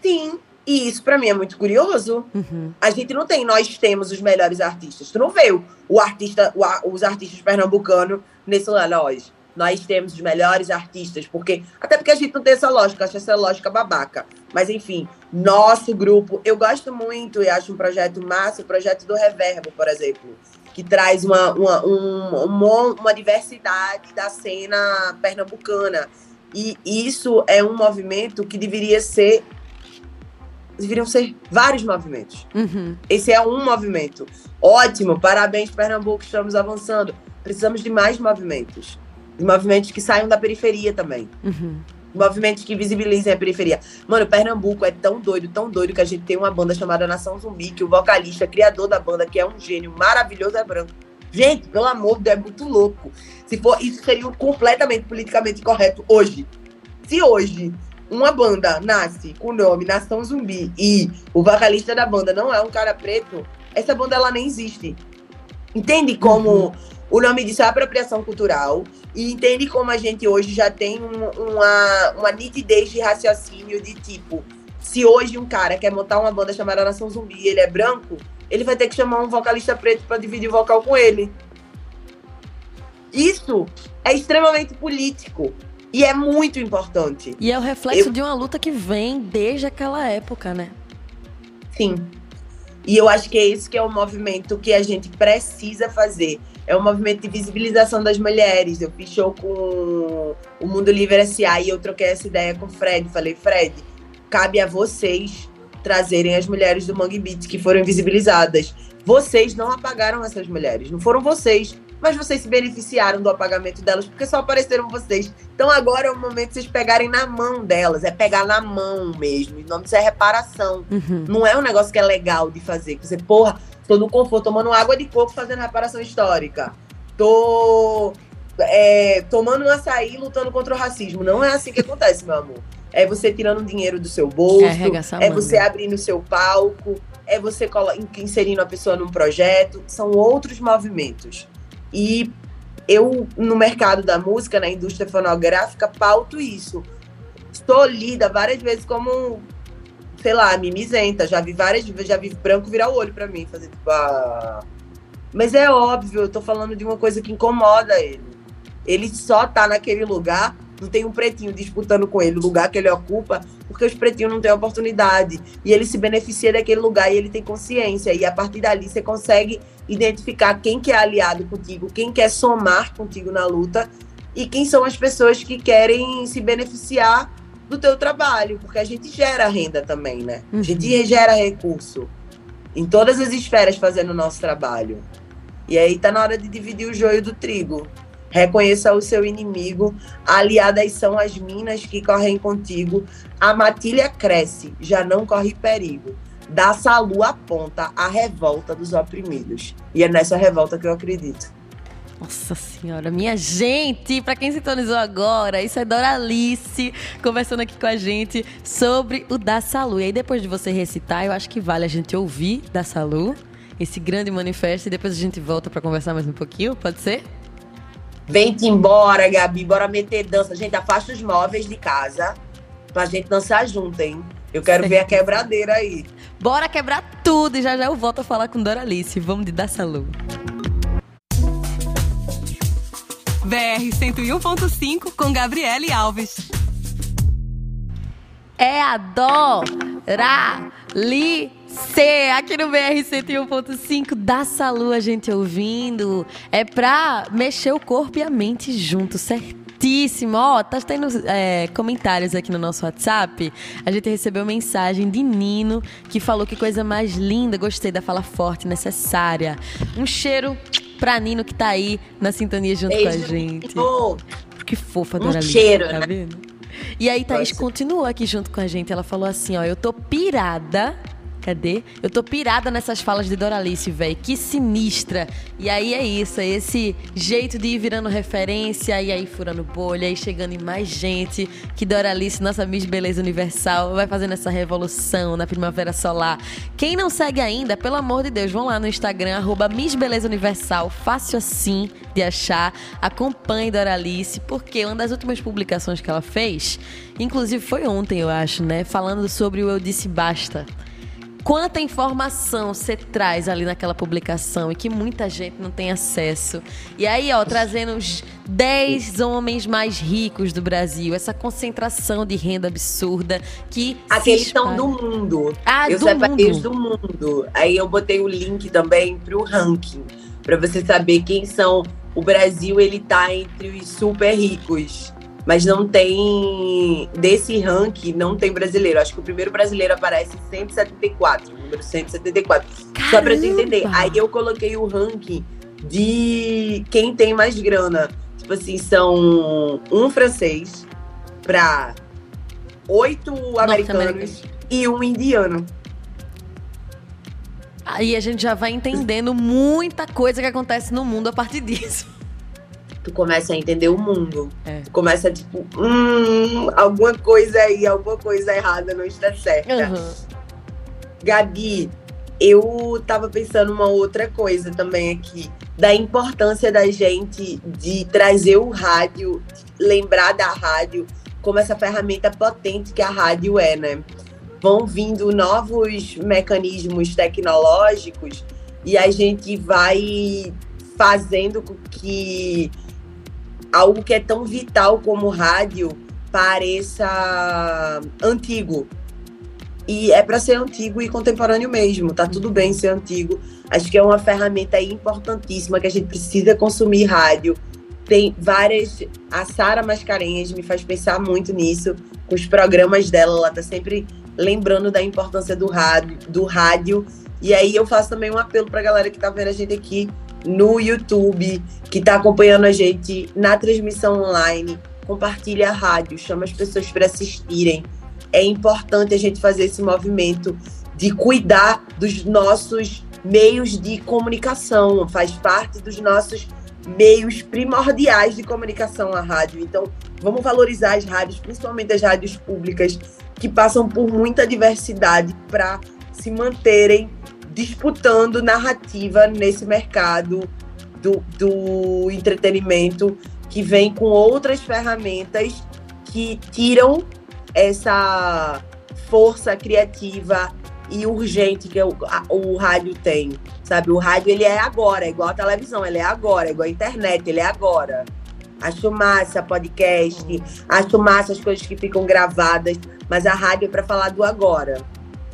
Sim. E isso para mim é muito curioso. Uhum. A gente não tem, nós temos os melhores artistas. Tu não vê o, o artista, o, os artistas pernambucanos nesse lugar, nós. Nós temos os melhores artistas, porque até porque a gente não tem essa lógica, acho essa lógica babaca. Mas enfim, nosso grupo, eu gosto muito e acho um projeto massa, o projeto do Reverbo, por exemplo, que traz uma, uma, um, uma, uma diversidade da cena pernambucana. E isso é um movimento que deveria ser deveriam ser vários movimentos. Uhum. Esse é um movimento. Ótimo, parabéns, Pernambuco, estamos avançando. Precisamos de mais movimentos. Movimentos que saiam da periferia também. Uhum. Movimentos que visibilizem a periferia. Mano, Pernambuco é tão doido, tão doido, que a gente tem uma banda chamada Nação Zumbi, que o vocalista, criador da banda, que é um gênio maravilhoso, é branco. Gente, pelo amor de Deus, é muito louco. Se for, isso seria completamente politicamente correto hoje. Se hoje uma banda nasce com o nome Nação Zumbi e o vocalista da banda não é um cara preto, essa banda ela nem existe. Entende como uhum. o nome disso é apropriação cultural e entende como a gente hoje já tem um, uma, uma nitidez de raciocínio de tipo, se hoje um cara quer montar uma banda chamada Nação Zumbi e ele é branco, ele vai ter que chamar um vocalista preto para dividir o vocal com ele. Isso é extremamente político. E é muito importante. E é o reflexo eu... de uma luta que vem desde aquela época, né? Sim. E eu acho que é isso que é o movimento que a gente precisa fazer. É um movimento de visibilização das mulheres. Eu fiz show com o Mundo Livre SA e eu troquei essa ideia com o Fred. Falei, Fred, cabe a vocês trazerem as mulheres do Mangue Beats que foram invisibilizadas. Vocês não apagaram essas mulheres, não foram vocês mas vocês se beneficiaram do apagamento delas porque só apareceram vocês. Então agora é o momento de vocês pegarem na mão delas, é pegar na mão mesmo. O nome disso é reparação. Uhum. Não é um negócio que é legal de fazer. Que você, porra, tô no conforto, tomando água de coco fazendo reparação histórica. Tô é, tomando um açaí lutando contra o racismo. Não é assim que acontece, meu amor. É você tirando dinheiro do seu bolso, é, é você abrindo o seu palco, é você inserindo a pessoa num projeto. São outros movimentos. E eu, no mercado da música, na indústria fonográfica, pauto isso. Estou lida várias vezes como, sei lá, mimizenta. Já vi várias já vi branco virar o olho para mim, fazer tipo, ah... Mas é óbvio, eu tô falando de uma coisa que incomoda ele. Ele só tá naquele lugar não tem um pretinho disputando com ele o lugar que ele ocupa, porque os pretinhos não têm oportunidade. E ele se beneficia daquele lugar e ele tem consciência. E a partir dali você consegue identificar quem que é aliado contigo, quem quer somar contigo na luta e quem são as pessoas que querem se beneficiar do teu trabalho, porque a gente gera renda também, né? A gente uhum. gera recurso em todas as esferas fazendo o nosso trabalho. E aí tá na hora de dividir o joio do trigo. Reconheça o seu inimigo, aliadas são as minas que correm contigo. A matilha cresce, já não corre perigo. Da salu aponta a revolta dos oprimidos. E é nessa revolta que eu acredito. Nossa senhora, minha gente, para quem sintonizou agora, isso é Doralice conversando aqui com a gente sobre o da Salu. E aí depois de você recitar, eu acho que vale a gente ouvir da Salu, esse grande manifesto e depois a gente volta para conversar mais um pouquinho, pode ser? Vem-te embora, Gabi, bora meter dança. Gente, afasta os móveis de casa pra gente dançar junto, hein? Eu quero certo. ver a quebradeira aí. Bora quebrar tudo e já já eu volto a falar com Doralice. Vamos de dar salu. BR 101.5 com Gabriele Alves. É a Doralice. C, aqui no BR 101.5 da Salu, a gente ouvindo. É pra mexer o corpo e a mente junto, Ó, oh, tá tendo é, comentários aqui no nosso WhatsApp. A gente recebeu mensagem de Nino, que falou que coisa mais linda, gostei da fala forte, necessária. Um cheiro pra Nino que tá aí na sintonia junto Beijo, com a gente. Nino. Que fofa, Um Doralice. cheiro, tá né? vendo? E aí, Thaís Gosto. continuou aqui junto com a gente. Ela falou assim: ó, eu tô pirada. Cadê? Eu tô pirada nessas falas de Doralice, velho. Que sinistra. E aí é isso, é esse jeito de ir virando referência, e aí furando bolha, e chegando em mais gente. Que Doralice, nossa Miss Beleza Universal, vai fazendo essa revolução na Primavera Solar. Quem não segue ainda, pelo amor de Deus, vão lá no Instagram, arroba Miss Beleza Universal. Fácil assim de achar. Acompanhe Doralice, porque uma das últimas publicações que ela fez, inclusive foi ontem, eu acho, né? Falando sobre o Eu Disse Basta. Quanta informação você traz ali naquela publicação e que muita gente não tem acesso. E aí, ó, trazendo os 10 homens mais ricos do Brasil, essa concentração de renda absurda que. Aqueles espalha. do mundo. Ah, eu do separei mundo. os do mundo. Aí eu botei o link também pro ranking, para você saber quem são. O Brasil ele tá entre os super ricos, mas não tem desse ranking não tem brasileiro. Acho que o primeiro brasileiro aparece 174, número 174. Só pra você entender. Caramba! Aí eu coloquei o ranking de quem tem mais grana. Tipo assim, são um francês pra oito americanos e um indiano. Aí a gente já vai entendendo muita coisa que acontece no mundo a partir disso. Tu começa a entender o mundo. É. Tu começa, tipo, hum, alguma coisa aí, alguma coisa errada não está certa. Aham. Gabi, eu tava pensando uma outra coisa também aqui, da importância da gente de trazer o rádio, lembrar da rádio como essa ferramenta potente que a rádio é, né? Vão vindo novos mecanismos tecnológicos e a gente vai fazendo com que algo que é tão vital como rádio pareça antigo. E é para ser antigo e contemporâneo mesmo, tá tudo bem ser antigo. Acho que é uma ferramenta importantíssima que a gente precisa consumir rádio. Tem várias. A Sara Mascarenhas me faz pensar muito nisso, com os programas dela, ela tá sempre lembrando da importância do rádio, do rádio. E aí eu faço também um apelo pra galera que tá vendo a gente aqui no YouTube, que tá acompanhando a gente na transmissão online. Compartilha a rádio, chama as pessoas para assistirem é importante a gente fazer esse movimento de cuidar dos nossos meios de comunicação, faz parte dos nossos meios primordiais de comunicação a rádio. Então, vamos valorizar as rádios, principalmente as rádios públicas, que passam por muita diversidade para se manterem disputando narrativa nesse mercado do, do entretenimento que vem com outras ferramentas que tiram essa força criativa e urgente que o, a- o rádio tem, sabe? O rádio ele é agora, é igual a televisão, ele é agora, é igual a internet, ele é agora. Acho massa podcast, acho massa as coisas que ficam gravadas, mas a rádio é para falar do agora.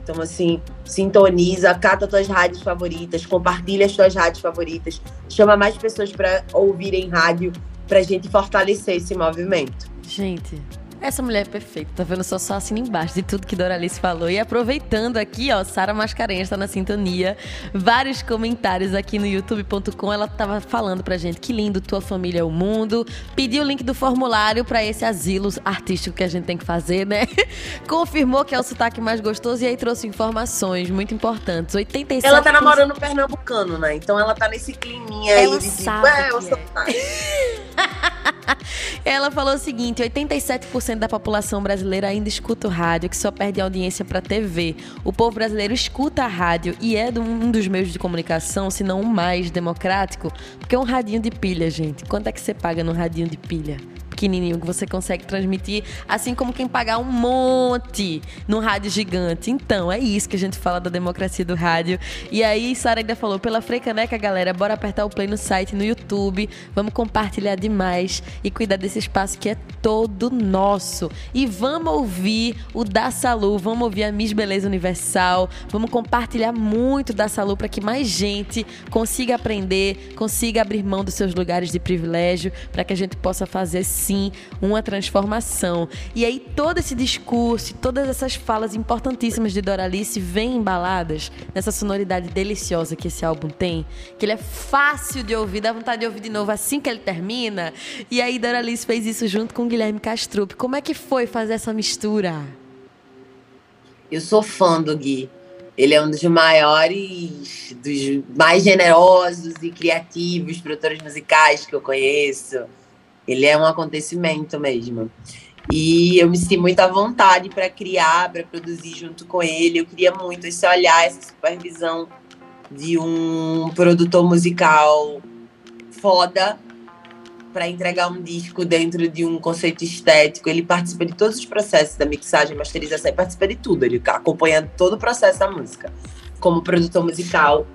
Então, assim, sintoniza, cata tuas rádios favoritas, compartilha as tuas rádios favoritas, chama mais pessoas para ouvirem rádio, pra gente fortalecer esse movimento. Gente, essa mulher é perfeita. Tá vendo? Só só assina embaixo de tudo que Doralice falou. E aproveitando aqui, ó, Sara Mascarenhas tá na sintonia. Vários comentários aqui no youtube.com. Ela tava falando pra gente que lindo tua família é o mundo. Pediu o link do formulário pra esse asilo artístico que a gente tem que fazer, né? Confirmou que é o sotaque mais gostoso e aí trouxe informações muito importantes. 87 Ela tá namorando um pernambucano, né? Então ela tá nesse climinha Ela aí de tipo, é, eu que sou Ela falou o seguinte: 87% da população brasileira ainda escuta o rádio, que só perde audiência para TV. O povo brasileiro escuta a rádio e é um dos meios de comunicação, se não o mais democrático, porque é um radinho de pilha, gente. Quanto é que você paga no radinho de pilha? Pequenininho que você consegue transmitir, assim como quem pagar um monte num rádio gigante. Então, é isso que a gente fala da democracia do rádio. E aí, Sara ainda falou: pela Frecaneca, galera, bora apertar o play no site, no YouTube. Vamos compartilhar demais e cuidar desse espaço que é todo nosso. E vamos ouvir o Da Salu, vamos ouvir a Miss Beleza Universal, vamos compartilhar muito da Salu para que mais gente consiga aprender, consiga abrir mão dos seus lugares de privilégio, para que a gente possa fazer sim uma transformação. E aí todo esse discurso, todas essas falas importantíssimas de Doralice vêm embaladas nessa sonoridade deliciosa que esse álbum tem, que ele é fácil de ouvir, dá vontade de ouvir de novo assim que ele termina. E aí Doralice fez isso junto com Guilherme Castrup. Como é que foi fazer essa mistura? Eu sou fã do Gui. Ele é um dos maiores, dos mais generosos e criativos produtores musicais que eu conheço. Ele é um acontecimento mesmo. E eu me senti muito à vontade para criar, para produzir junto com ele. Eu queria muito esse olhar, essa supervisão de um produtor musical foda para entregar um disco dentro de um conceito estético. Ele participa de todos os processos da mixagem, masterização, ele participa de tudo. Ele acompanha todo o processo da música como produtor musical.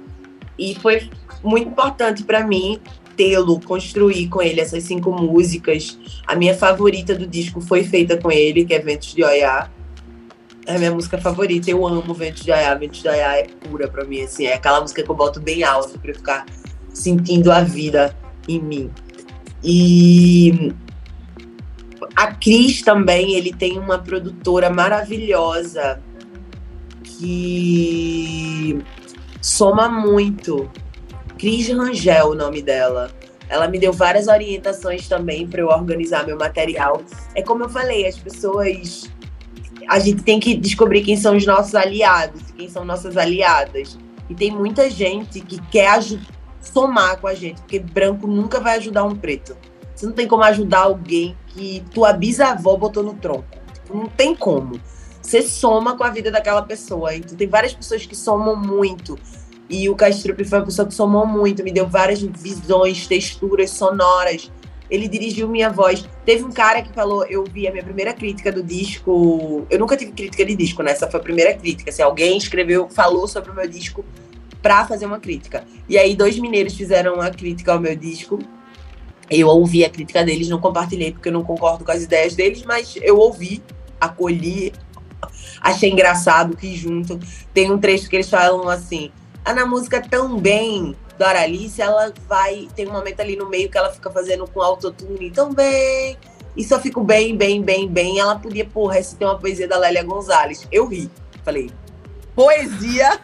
E foi muito importante para mim tê-lo, construir com ele essas cinco músicas. A minha favorita do disco foi feita com ele, que é Ventos de Oiá. É a minha música favorita. Eu amo Ventos de Oiá. Ventos de Oiá é pura para mim, assim. É aquela música que eu boto bem alto para ficar sentindo a vida em mim. E a Cris também, ele tem uma produtora maravilhosa que soma muito. Cris Rangel, o nome dela. Ela me deu várias orientações também para eu organizar meu material. É como eu falei, as pessoas. A gente tem que descobrir quem são os nossos aliados, quem são nossas aliadas. E tem muita gente que quer somar com a gente, porque branco nunca vai ajudar um preto. Você não tem como ajudar alguém que tua bisavó botou no tronco. Tipo, não tem como. Você soma com a vida daquela pessoa. Então tem várias pessoas que somam muito. E o Castrup foi uma pessoa que somou muito, me deu várias visões, texturas sonoras. Ele dirigiu minha voz. Teve um cara que falou, eu vi a minha primeira crítica do disco. Eu nunca tive crítica de disco, né? Essa foi a primeira crítica. Se alguém escreveu, falou sobre o meu disco, para fazer uma crítica. E aí dois mineiros fizeram uma crítica ao meu disco. Eu ouvi a crítica deles, não compartilhei porque eu não concordo com as ideias deles, mas eu ouvi, acolhi, achei engraçado que junto tem um trecho que eles falam assim: "Ah, na música tão bem da Alice, ela vai tem um momento ali no meio que ela fica fazendo com autotune tão bem, e só fico bem, bem, bem, bem. Ela podia, porra, esse tem uma poesia da Lélia Gonzalez. Eu ri. Falei, poesia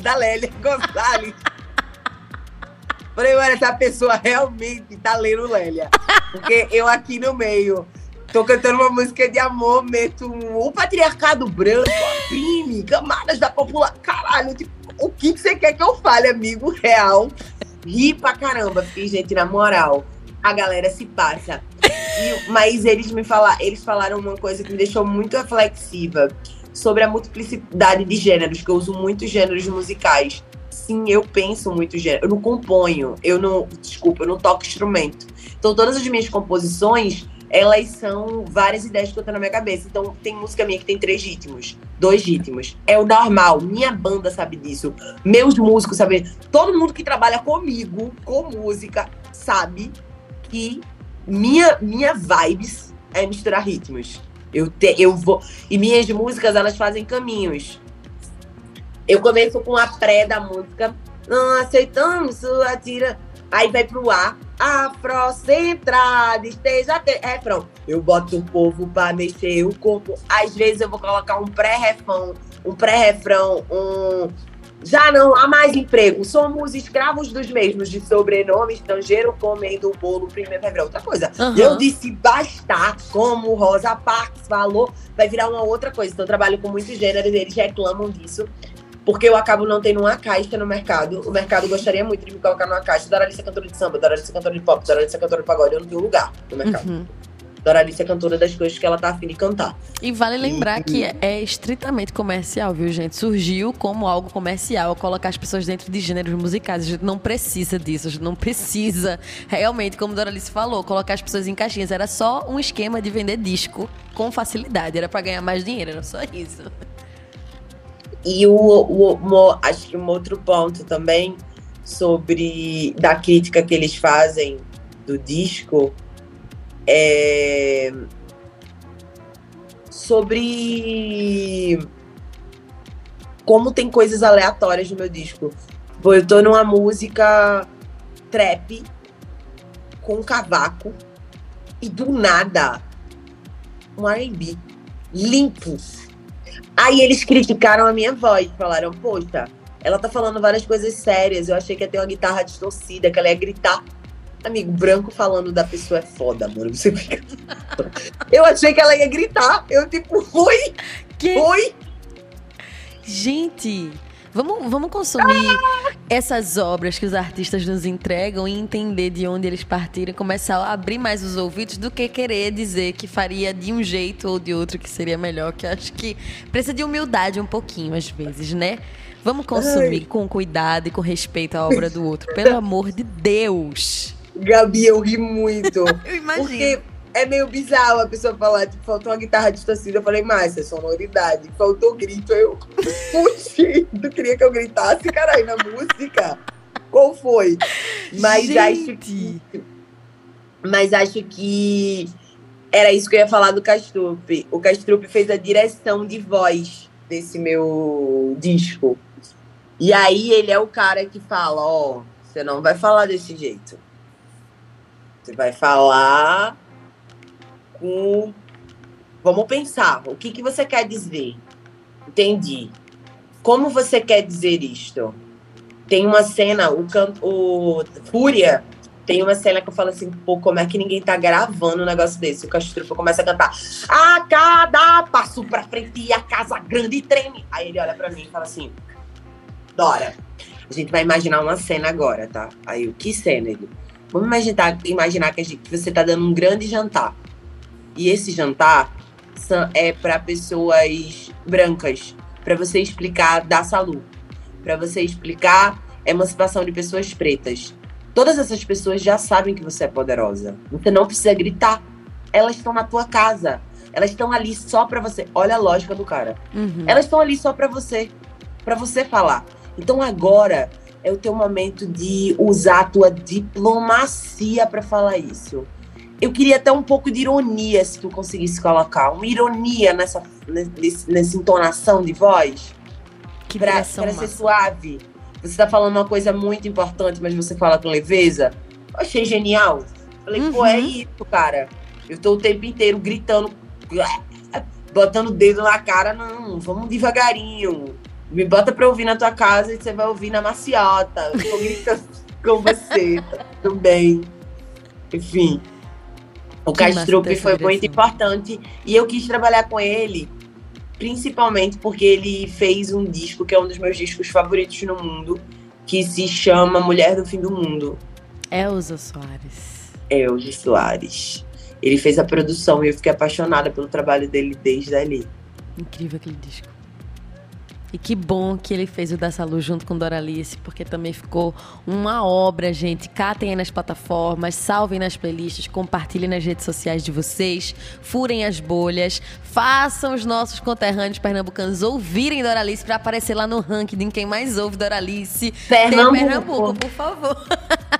da Lélia Gonzalez. Falei, olha, essa pessoa realmente tá lendo Lélia. Porque eu aqui no meio tô cantando uma música de amor, meto um, o patriarcado branco, oprime, camadas da população. Caralho, tipo, o que, você quer que eu fale, amigo? Real. Ri pra caramba. Fiquei, gente, na moral, a galera se passa. E, mas eles me falaram, eles falaram uma coisa que me deixou muito reflexiva sobre a multiplicidade de gêneros, que eu uso muitos gêneros musicais. Sim, eu penso muito gênero. Eu não componho, eu não. Desculpa, eu não toco instrumento. Então, todas as minhas composições, elas são várias ideias que eu tenho na minha cabeça. Então, tem música minha que tem três ritmos, dois ritmos. É o normal. Minha banda sabe disso. Meus músicos sabem. Todo mundo que trabalha comigo, com música, sabe que minha, minha vibes é misturar ritmos. Eu, te, eu vou. E minhas músicas, elas fazem caminhos. Eu começo com a pré da música. Não aceitamos sua tira. Aí vai pro A. Afrocentrada, esteja. Te... Refrão. Eu boto o povo pra mexer o corpo. Às vezes eu vou colocar um pré-refrão, um pré-refrão, um já não há mais emprego. Somos escravos dos mesmos, de sobrenome estrangeiro, comendo o bolo primeiro fevereiro. Outra coisa. Uhum. Eu disse bastar, como Rosa Parks falou, vai virar uma outra coisa. Então, eu trabalho com muitos gêneros, eles reclamam disso. Porque eu acabo não tendo uma caixa no mercado. O mercado gostaria muito de me colocar numa caixa. Doralice é cantora de samba, Doralice é cantora de pop, Doralice é cantora de pagode. Eu não tenho lugar no mercado. Uhum. Doralice é cantora das coisas que ela tá afim de cantar. E vale lembrar e, que é estritamente comercial, viu, gente? Surgiu como algo comercial, colocar as pessoas dentro de gêneros musicais. A gente não precisa disso, a gente não precisa realmente, como Doralice falou, colocar as pessoas em caixinhas. Era só um esquema de vender disco com facilidade, era para ganhar mais dinheiro, era só isso. E o, o, o, acho que um outro ponto também sobre da crítica que eles fazem do disco é, sobre como tem coisas aleatórias no meu disco. Eu tô numa música trap com cavaco E do nada, um R&B limpo. Aí eles criticaram a minha voz, falaram, poxa, ela tá falando várias coisas sérias, eu achei que ia ter uma guitarra distorcida, que ela ia gritar. Amigo, branco falando da pessoa é foda, mano. Você fica... eu achei que ela ia gritar. Eu, tipo, oi? Que? Oi? Gente, vamos, vamos consumir essas obras que os artistas nos entregam e entender de onde eles partiram e começar a abrir mais os ouvidos do que querer dizer que faria de um jeito ou de outro que seria melhor, que acho que precisa de humildade um pouquinho às vezes, né? Vamos consumir Ai. com cuidado e com respeito à obra do outro, pelo amor de Deus. Gabi, eu ri muito. Eu imagino. Porque é meio bizarro a pessoa falar, tipo, faltou uma guitarra distorcida. Eu falei, mas é sonoridade. Faltou grito. Eu, tu queria que eu gritasse, caralho, na música? Qual foi? Mas acho Gente. que. Mas acho que era isso que eu ia falar do Castrupe. O Castrupe fez a direção de voz desse meu disco. E aí ele é o cara que fala, ó, você não vai falar desse jeito. Você vai falar com. Vamos pensar. O que, que você quer dizer? Entendi. Como você quer dizer isto? Tem uma cena, o, can... o Fúria tem uma cena que eu falo assim, pô, como é que ninguém tá gravando um negócio desse? O Castrupa começa a cantar, a cada passo pra frente a casa grande treme. Aí ele olha pra mim e fala assim, Dora, a gente vai imaginar uma cena agora, tá? Aí o que cena? Ele, vamos imaginar, imaginar que, a gente- que você tá dando um grande jantar. E esse jantar é para pessoas brancas, para você explicar da saúde, para você explicar emancipação de pessoas pretas. Todas essas pessoas já sabem que você é poderosa. Você não precisa gritar. Elas estão na tua casa. Elas estão ali só para você. Olha a lógica do cara. Uhum. Elas estão ali só para você, para você falar. Então agora é o teu momento de usar a tua diplomacia para falar isso. Eu queria até um pouco de ironia, se tu conseguisse colocar, uma ironia nessa, nesse- nessa entonação de voz, Que para direção ser suave. Você tá falando uma coisa muito importante, mas você fala com leveza. Eu achei genial. Falei, pô, Uhum. é isso, cara. Eu tô o tempo inteiro gritando, botando o dedo na cara, não, vamos devagarinho. Me bota pra ouvir na tua casa e você vai ouvir na maciota. Eu tô gritando com você, tá tudo bem. Enfim. O dessa foi muito importante e eu quis trabalhar com ele principalmente porque ele fez um disco que é um dos meus discos favoritos no mundo, que se chama Mulher do Fim do Mundo. Elza Soares. Elge Soares. Ele fez a produção e eu fiquei apaixonada pelo trabalho dele desde ali. Incrível aquele disco. E que bom que ele fez o Da Salu junto com Doralice, porque também ficou uma obra, gente. Catem aí nas plataformas, salvem nas playlists, compartilhem nas redes sociais de vocês, furem as bolhas, façam os nossos conterrâneos pernambucanos ouvirem Doralice para aparecer lá no ranking de quem mais ouve Doralice. Pernambuco. Pernambuco, por favor.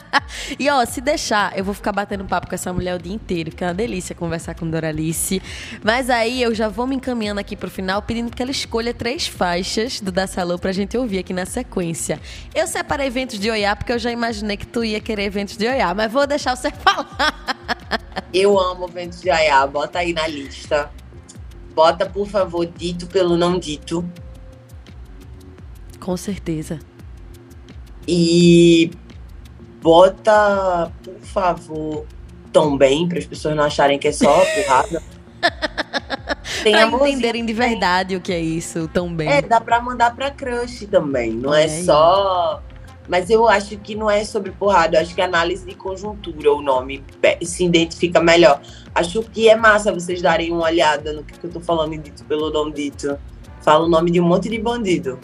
e ó, se deixar, eu vou ficar batendo papo com essa mulher o dia inteiro, porque é uma delícia conversar com Doralice. Mas aí eu já vou me encaminhando aqui pro final, pedindo que ela escolha três faixas do Da Salô pra gente ouvir aqui na sequência. Eu separei eventos de Oiá, porque eu já imaginei que tu ia querer eventos de Oiá, mas vou deixar você falar. Eu amo Ventos de Ayá, bota aí na lista. Bota, por favor, dito pelo não dito. Com certeza. E bota, por favor, também, para as pessoas não acharem que é só porrada. Tem pra amorzinho entenderem de verdade o que é isso também. É, dá pra mandar pra crush também. Não é aí. só. Mas eu acho que não é sobre porrada. Eu acho que é análise de conjuntura o nome pe- se identifica melhor. Acho que é massa vocês darem uma olhada no que, que eu tô falando dito pelo não dito. Fala o nome de um monte de bandido.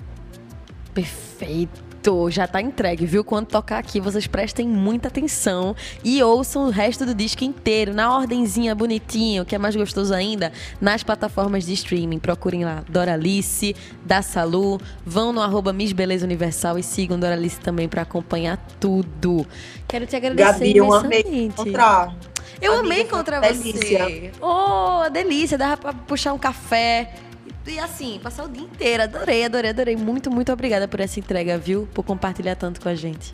Perfeito. Já tá entregue, viu? Quando tocar aqui, vocês prestem muita atenção e ouçam o resto do disco inteiro, na ordenzinha bonitinho, que é mais gostoso ainda, nas plataformas de streaming. Procurem lá Doralice, da Salu, vão no arroba Miss Beleza Universal e sigam Doralice também pra acompanhar tudo. Quero te agradecer Gabi, eu amei imensamente. encontrar. Eu Amiga, amei encontrar uma você. delícia. Oh, a delícia. Dava pra puxar um café. E assim, passar o dia inteiro. Adorei, adorei, adorei. Muito, muito obrigada por essa entrega, viu? Por compartilhar tanto com a gente.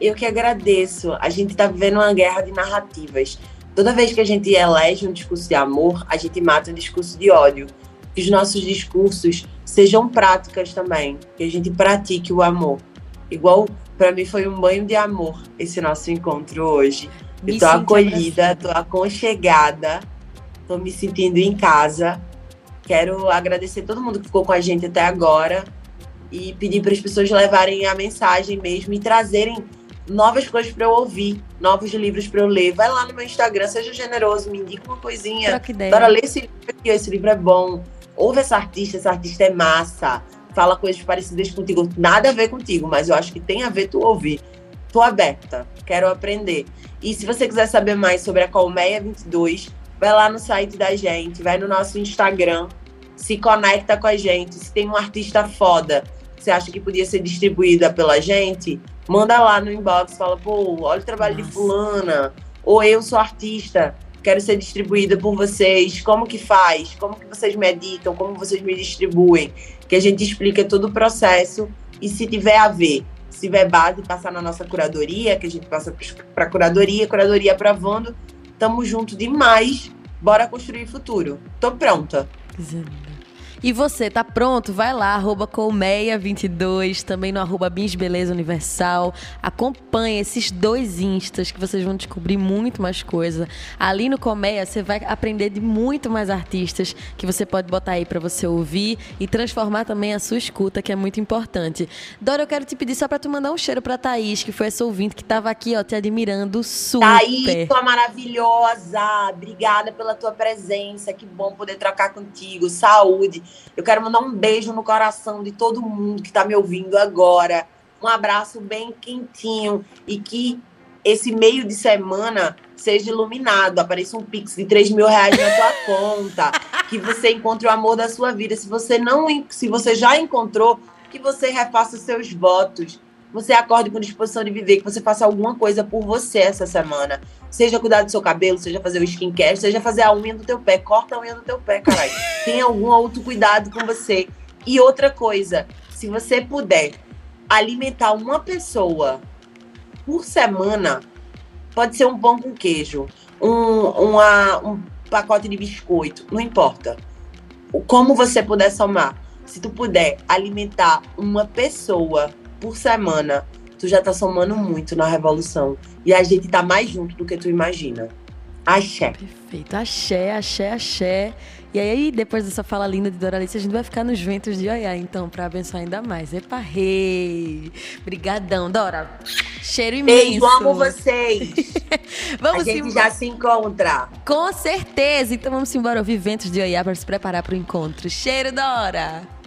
Eu que agradeço. A gente tá vivendo uma guerra de narrativas. Toda vez que a gente elege um discurso de amor, a gente mata um discurso de ódio. Que os nossos discursos sejam práticas também, que a gente pratique o amor. Igual para mim foi um banho de amor esse nosso encontro hoje. Me eu tô acolhida, tô aconchegada, tô me sentindo em casa. Quero agradecer todo mundo que ficou com a gente até agora e pedir para as pessoas levarem a mensagem mesmo e trazerem novas coisas para eu ouvir, novos livros para eu ler. Vai lá no meu Instagram, seja generoso, me indica uma coisinha. Para ler esse livro aqui, esse livro é bom. Ouve essa artista, essa artista é massa. Fala coisas parecidas contigo, nada a ver contigo, mas eu acho que tem a ver tu ouvir. Tô aberta, quero aprender. E se você quiser saber mais sobre a Colmeia 22, vai lá no site da gente, vai no nosso Instagram, se conecta com a gente. Se tem um artista foda você acha que podia ser distribuída pela gente, manda lá no inbox, fala, pô, olha o trabalho Nossa. de fulana, ou eu sou artista, quero ser distribuída por vocês, como que faz, como que vocês me editam, como vocês me distribuem, que a gente explica todo o processo e se tiver a ver, se tiver base, passar na nossa curadoria, que a gente passa para curadoria, curadoria aprovando, tamo junto demais, bora construir futuro. Tô pronta. E você, tá pronto? Vai lá, arroba colmeia22, também no arroba Beleza Universal. Acompanhe esses dois instas que vocês vão descobrir muito mais coisa. Ali no Colmeia, você vai aprender de muito mais artistas que você pode botar aí para você ouvir e transformar também a sua escuta, que é muito importante. Dora, eu quero te pedir só pra tu mandar um cheiro pra Thaís, que foi essa ouvinte que tava aqui, ó, te admirando super. Thaís, tua maravilhosa! Obrigada pela tua presença. Que bom poder trocar contigo. Saúde. Eu quero mandar um beijo no coração de todo mundo que está me ouvindo agora. Um abraço bem quentinho e que esse meio de semana seja iluminado. Apareça um pix de 3 mil reais na tua conta. Que você encontre o amor da sua vida. Se você não, se você já encontrou, que você refaça seus votos você acorde com disposição de viver, que você faça alguma coisa por você essa semana. Seja cuidar do seu cabelo, seja fazer o skincare, seja fazer a unha do teu pé. Corta a unha do teu pé, caralho. Tenha algum outro cuidado com você. E outra coisa, se você puder alimentar uma pessoa por semana, pode ser um pão com queijo, um, uma, um pacote de biscoito, não importa. Como você puder somar. Se tu puder alimentar uma pessoa por semana, tu já tá somando muito na revolução. E a gente tá mais junto do que tu imagina. Axé. Perfeito. Axé, axé, axé. E aí, depois dessa fala linda de Doralice, a gente vai ficar nos ventos de Oiá, então, para abençoar ainda mais. Epa, rei! Brigadão, Dora. Cheiro imenso. Beijo, amo vocês. vamos a gente embora. já se encontra. Com certeza. Então, vamos embora ouvir ventos de Oiá para se preparar para o encontro. Cheiro, Dora!